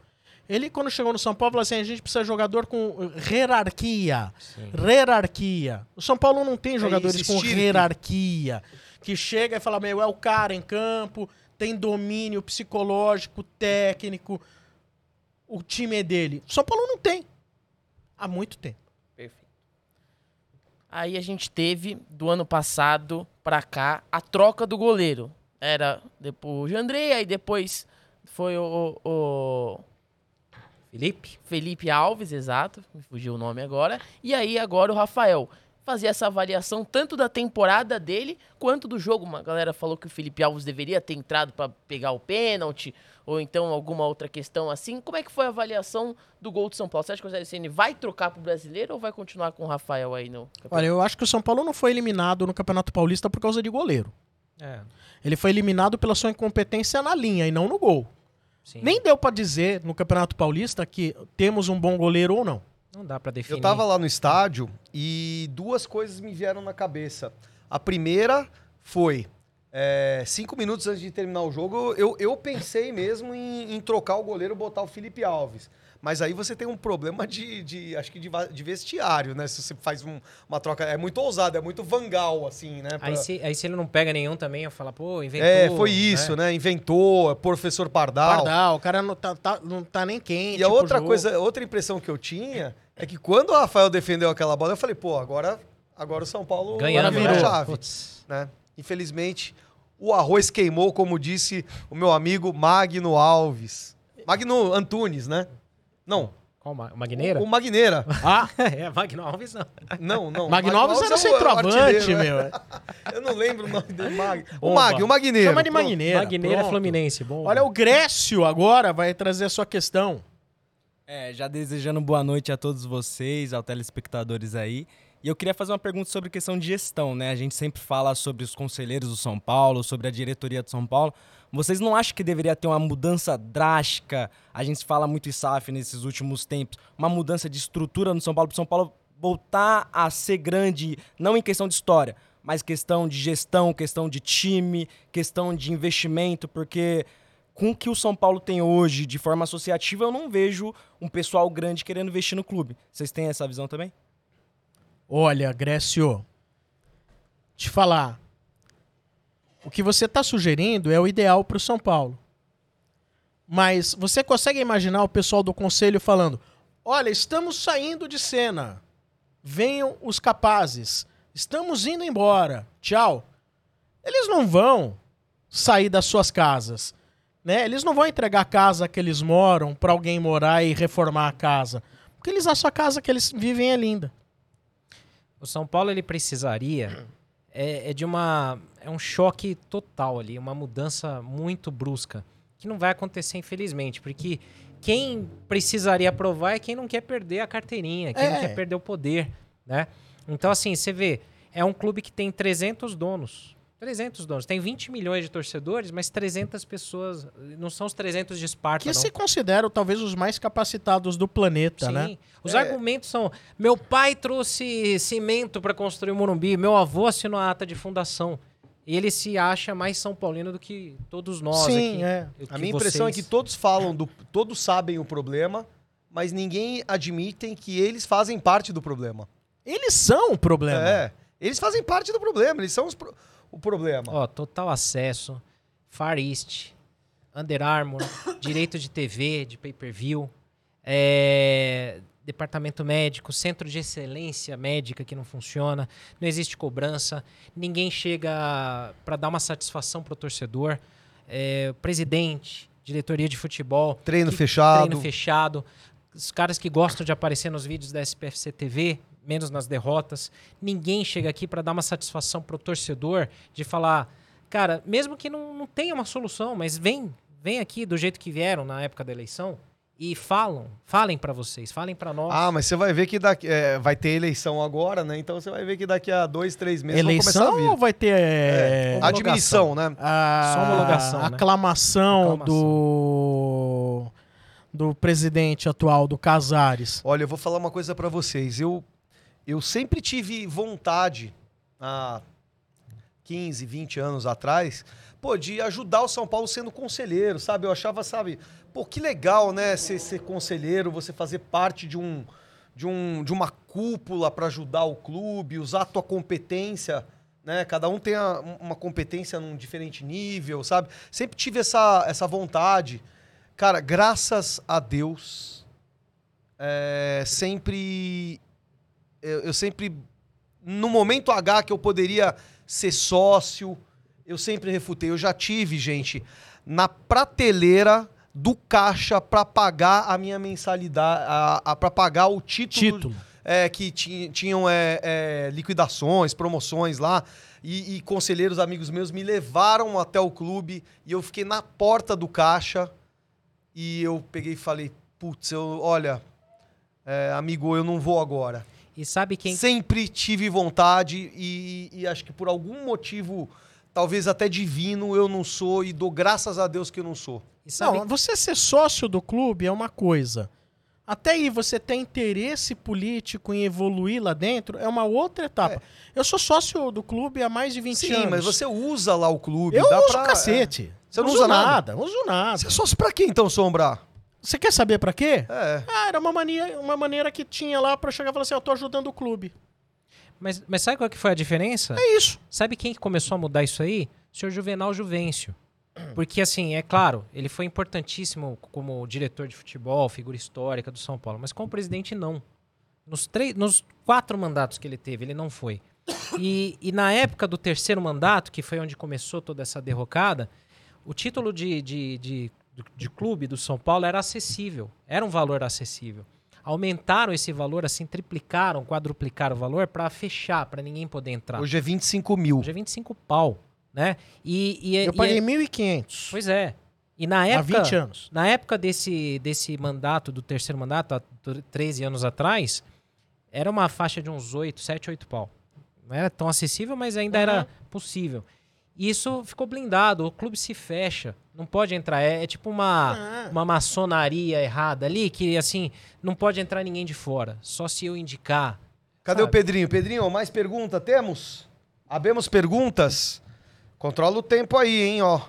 Ele, quando chegou no São Paulo, falou assim: a gente precisa de jogador com hierarquia. Sim. Hierarquia. O São Paulo não tem jogadores esse com hierarquia. Que chega e fala, meu, é o cara em campo, tem domínio psicológico, técnico. O time é dele. O São Paulo não tem. Há muito tempo. Perfeito. Aí a gente teve, do ano passado pra cá, a troca do goleiro. Era depois o Jandrei, aí depois foi o, o Felipe? Felipe Alves, exato, me fugiu o nome agora. E aí agora o Rafael. fazer essa avaliação tanto da temporada dele quanto do jogo. Uma galera falou que o Felipe Alves deveria ter entrado para pegar o pênalti ou então alguma outra questão assim. Como é que foi a avaliação do gol de São Paulo? Você acha que o Ceni vai trocar pro brasileiro ou vai continuar com o Rafael aí no campeonato? Olha, eu acho que o São Paulo não foi eliminado no Campeonato Paulista por causa de goleiro. É, Ele foi eliminado pela sua incompetência na linha e não no gol. Sim. Nem deu pra dizer no Campeonato Paulista que temos um bom goleiro ou não. Não dá pra definir. Eu tava lá no estádio e duas coisas me vieram na cabeça. A primeira foi. é, cinco minutos antes de terminar o jogo, eu, eu pensei mesmo em, em trocar o goleiro e botar o Felipe Alves. Mas aí você tem um problema de, de acho que de, de vestiário, né? Se você faz um- uma troca. É muito ousado, é muito vangal, assim, né? pra- Aí se, aí se ele não pega nenhum também, eu falo, pô, inventou. É, foi isso, né? Inventou, é professor Pardal. Pardal, o cara não tá, tá- não tá nem quente. E a outra jogo. coisa, outra impressão que eu tinha é que quando o Rafael defendeu aquela bola, eu falei, pô, agora, agora o São Paulo Ganhando, virou né? a chave. Putz. né? Infelizmente, o arroz queimou, como disse o meu amigo Magno Alves. Magno Antunes, né? Não, Qual o Ma- o Magneira? o Magneira. Ah, é, Magno Alves não. Não, não. Magno Alves era é é centroavante, artilheiro, né? meu. Eu não lembro o nome dele. Mag... O. Mag, o Magneiro. Chama de. Magneira. Magneira pronto. Fluminense, bom. Olha, o Grécio agora vai trazer a sua questão. É, já desejando boa noite a todos vocês, aos telespectadores aí. E eu queria fazer uma pergunta sobre questão de gestão, né? A gente sempre fala sobre os conselheiros do São Paulo, sobre a diretoria do São Paulo. Vocês não acham que deveria ter uma mudança drástica? A gente fala muito SAF nesses últimos tempos. Uma mudança de estrutura no São Paulo, para o São Paulo voltar a ser grande, não em questão de história, mas questão de gestão, questão de time, questão de investimento, porque com o que o São Paulo tem hoje de forma associativa, eu não vejo um pessoal grande querendo investir no clube. Vocês têm essa visão também? Olha, Grécio, te falar. O que você está sugerindo é o ideal para o São Paulo. Mas você consegue imaginar o pessoal do conselho falando: olha, estamos saindo de cena. Venham os capazes. Estamos indo embora. Tchau. Eles não vão sair das suas casas. Né? Eles não vão entregar a casa que eles moram para alguém morar e reformar a casa. Porque eles acham a casa que eles vivem é linda. O São Paulo ele precisaria é, é de uma é um choque total ali, uma mudança muito brusca que não vai acontecer infelizmente, porque quem precisaria aprovar é quem não quer perder a carteirinha, quem não É. quer perder o poder, né? Então assim, você vê, é um clube que tem 300 donos. 300 donos. Tem 20 milhões de torcedores, mas 300 pessoas. Não são os 300 de Esparta, que não. se consideram talvez os mais capacitados do planeta, Sim. né? Os argumentos são: meu pai trouxe cimento para construir o Morumbi, meu avô assinou a ata de fundação. E ele se acha mais São Paulino do que todos nós Sim, aqui. é. A minha impressão é que vocês. todos falam do. Todos sabem o problema, mas ninguém admitem que eles fazem parte do problema. Eles são o problema. É. Eles fazem parte do problema, eles são os pro- o problema. Ó, total acesso, Far East, Under Armour, direito de TV, de pay-per-view, é, departamento médico, centro de excelência médica que não funciona, não existe cobrança, ninguém chega para dar uma satisfação pro torcedor, é, presidente, diretoria de futebol, Treino que- fechado. treino fechado, os caras que gostam de aparecer nos vídeos da SPFC TV, menos nas derrotas, ninguém chega aqui para dar uma satisfação pro torcedor de falar, cara, mesmo que não, não tenha uma solução, mas vem, vem aqui do jeito que vieram na época da eleição e falam, falem para vocês, falem para nós. Ah, mas você vai ver que daqui, é, vai ter eleição agora, né? Então você vai ver que daqui a dois, três meses vão começar Eleição a vir. ou vai ter É, é, admissão, né? a Só homologação, né? aclamação, Aclamação. do do presidente atual do Casares? Olha, eu vou falar uma coisa pra vocês. Eu, eu sempre tive vontade, há 15, 20 anos atrás, pô, de ajudar o São Paulo sendo conselheiro, sabe? Eu achava, sabe, pô, que legal, né, ser, ser conselheiro, você fazer parte de um de, um, de uma cúpula para ajudar o clube, usar a tua competência, né? Cada um tem a- uma competência num diferente nível, sabe? Sempre tive essa, essa vontade. Cara, graças a Deus, é, sempre. Eu, eu sempre. No momento H que eu poderia ser sócio, eu sempre refutei. Eu já tive, gente, na prateleira do caixa para pagar a minha mensalidade, a, a, para pagar o título, Título. é, que ti- tinham é, é, liquidações, promoções lá. E, e conselheiros amigos meus me levaram até o clube e eu fiquei na porta do caixa e eu peguei e falei, putz, eu, olha, é, amigo, eu não vou agora. E sabe quem. Sempre tive vontade e, e acho que por algum motivo, talvez até divino, eu não sou e dou graças a Deus que eu não sou. E sabe Não, você ser sócio do clube é uma coisa. Até aí você ter interesse político em evoluir lá dentro é uma outra etapa. Eu sou sócio do clube há mais de 20 Sim, anos. mas você usa lá o clube. Eu dá uso pra- cacete. Você não uso usa nada? nada? Uso é. nada. Você é sócio pra quê então, Sombra? Você quer saber pra quê? É. Ah, era uma, mania, uma maneira que tinha lá pra eu chegar e falar assim, eu tô ajudando o clube. Mas, mas sabe qual que foi a diferença? É isso. Sabe quem que começou a mudar isso aí? O senhor Juvenal Juvencio. Porque, assim, é claro, ele foi importantíssimo como diretor de futebol, figura histórica do São Paulo, mas como presidente, não. Nos, três, nos quatro mandatos que ele teve, ele não foi. E, e na época do terceiro mandato, que foi onde começou toda essa derrocada, o título de, de, de, de, de clube do São Paulo era acessível, era um valor acessível. Aumentaram esse valor, assim, triplicaram, quadruplicaram o valor para fechar, para ninguém poder entrar. Hoje é 25 mil. Hoje é 25 pau, né? E, e, Eu e- paguei 1.500 Pois é. E na há época, 20 anos. na época desse, desse mandato, do terceiro mandato, há t- 13 anos atrás, era uma faixa de uns 8, 7, 8 pau. Não era tão acessível, mas ainda era possível. E isso ficou blindado, o clube se fecha, não pode entrar. É, é tipo uma, Ah. uma maçonaria errada ali, que assim, não pode entrar ninguém de fora, só se eu indicar. Cadê Sabe? o Pedrinho? Pedrinho, mais pergunta temos? Abemos perguntas? Controla o tempo aí, hein, ó.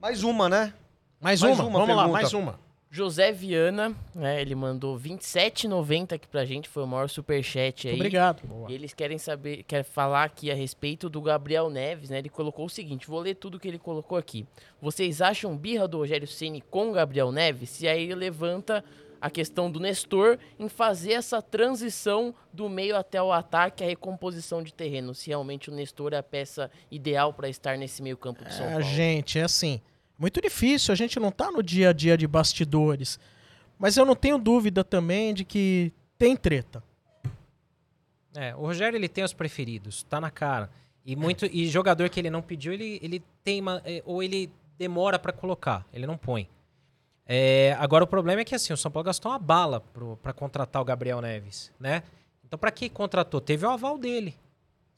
Mais uma, né? Mais, Mais uma, uma vamos lá, pergunta. mais uma. José Viana, né, ele mandou 27,90 aqui pra gente, foi o maior superchat aí. Muito obrigado. E eles querem saber, quer falar aqui a respeito do Gabriel Neves, né? Ele colocou o seguinte, vou ler tudo que ele colocou aqui. Vocês acham birra do Rogério Ceni com o Gabriel Neves? E aí ele levanta a questão do Nestor em fazer essa transição do meio até o ataque, a recomposição de terreno. Se realmente o Nestor é a peça ideal para estar nesse meio campo de São É, Paulo. gente, é assim, muito difícil, a gente não tá no dia a dia de bastidores. Mas eu não tenho dúvida também de que tem treta. É, o Rogério ele tem os preferidos, tá na cara. E muito e jogador que ele não pediu, ele, ele teima é, ou ele demora pra colocar, ele não põe. É, agora o problema é que assim, o São Paulo gastou uma bala pro, pra contratar o Gabriel Neves, né? Então pra que contratou? Teve o aval dele.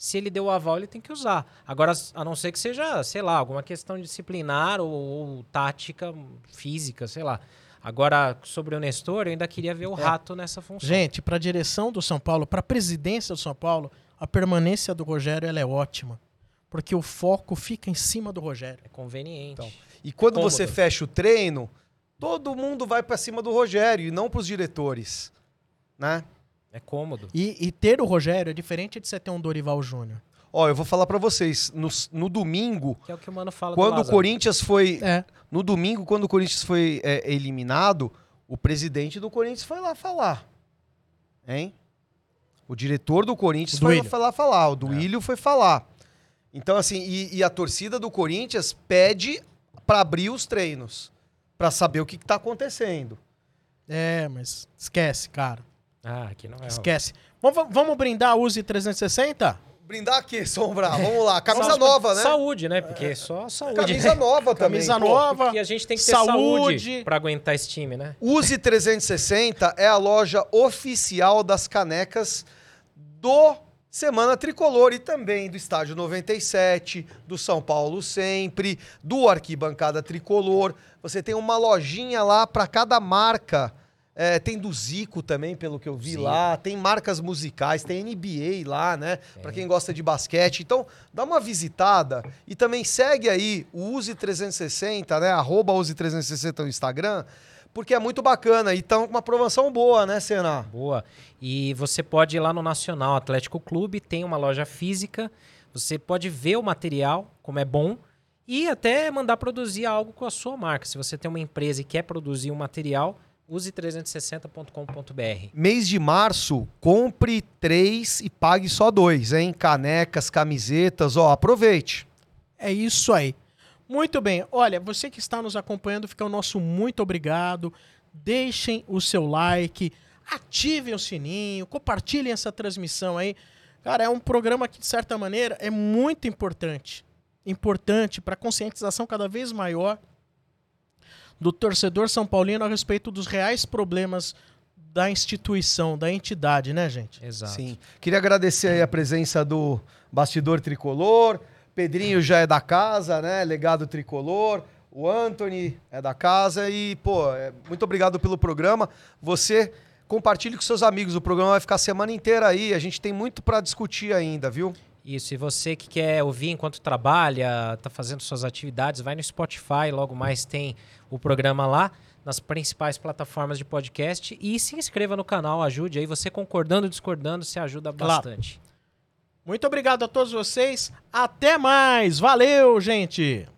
Se ele deu o aval, ele tem que usar. Agora, a não ser que seja, sei lá, alguma questão disciplinar ou, ou tática física, sei lá. Agora, sobre o Nestor, eu ainda queria ver o rato nessa função. Gente, para a direção do São Paulo, para a presidência do São Paulo, a permanência do Rogério ela é ótima. Porque o foco fica em cima do Rogério. É conveniente. Então, E quando Cômodo. você fecha o treino, todo mundo vai pra cima do Rogério e não pros diretores, né? É cômodo. E, e ter o Rogério é diferente de você ter um Dorival Júnior. Ó, eu vou falar pra vocês, no, no domingo, Que é o que o Mano fala do quando o. Corinthians foi É. No domingo, quando o Corinthians foi é, eliminado, o presidente do Corinthians foi lá falar. Hein? O diretor do Corinthians O foi, foi lá falar. O Duílio foi falar. Então, assim, e, e a torcida do Corinthians pede pra abrir os treinos. Pra saber o que, que tá acontecendo. É, mas esquece, cara. Ah, aqui não é. Esquece. Vamos, vamos brindar a Uzi 360? Brindar aqui, Sombra. Vamos lá. Camisa Só- nova, né? Saúde, né? Porque é só saúde. Camisa nova também. Camisa Pô, nova. Porque a gente tem que ter saúde. saúde, pra aguentar esse time, né? Use 360 é a loja oficial das canecas do Semana Tricolor e também do Estádio 97, do São Paulo Sempre, do Arquibancada Tricolor. Você tem uma lojinha lá para cada marca. É, tem do Zico também, pelo que eu vi Zico. lá. Tem marcas musicais, tem NBA lá, né? Para quem gosta de basquete. Então, dá uma visitada e também segue aí o Use 360, né? Arroba Use 360 no Instagram, porque é muito bacana. E tá uma promoção boa, né, Senna? Boa. E você pode ir lá no Nacional Atlético Clube, tem uma loja física. Você pode ver o material, como é bom, e até mandar produzir algo com a sua marca. Se você tem uma empresa e quer produzir um material, use 360.com.br. Mês de março, compre três e pague só dois, hein? Canecas, camisetas, ó, aproveite. É isso aí. Muito bem. Olha, você que está nos acompanhando, fica o nosso muito obrigado. Deixem o seu like, ativem o sininho, compartilhem essa transmissão aí. Cara, é um programa que, de certa maneira, é muito importante. Importante para conscientização cada vez maior do torcedor São Paulino a respeito dos reais problemas da instituição, da entidade, né, gente? Exato. Sim. Queria agradecer aí a presença do bastidor tricolor. Pedrinho já é da casa, né? Legado tricolor. O Anthony é da casa e, pô, é, muito obrigado pelo programa. Você compartilhe com seus amigos. O programa vai ficar a semana inteira aí. A gente tem muito para discutir ainda, viu? Isso, e você que quer ouvir enquanto trabalha, tá fazendo suas atividades, vai no Spotify, logo mais tem o programa lá, nas principais plataformas de podcast. E se inscreva no canal, ajude aí. Você concordando ou discordando, se ajuda Claro. bastante. Muito obrigado a todos vocês. Até mais. Valeu, gente.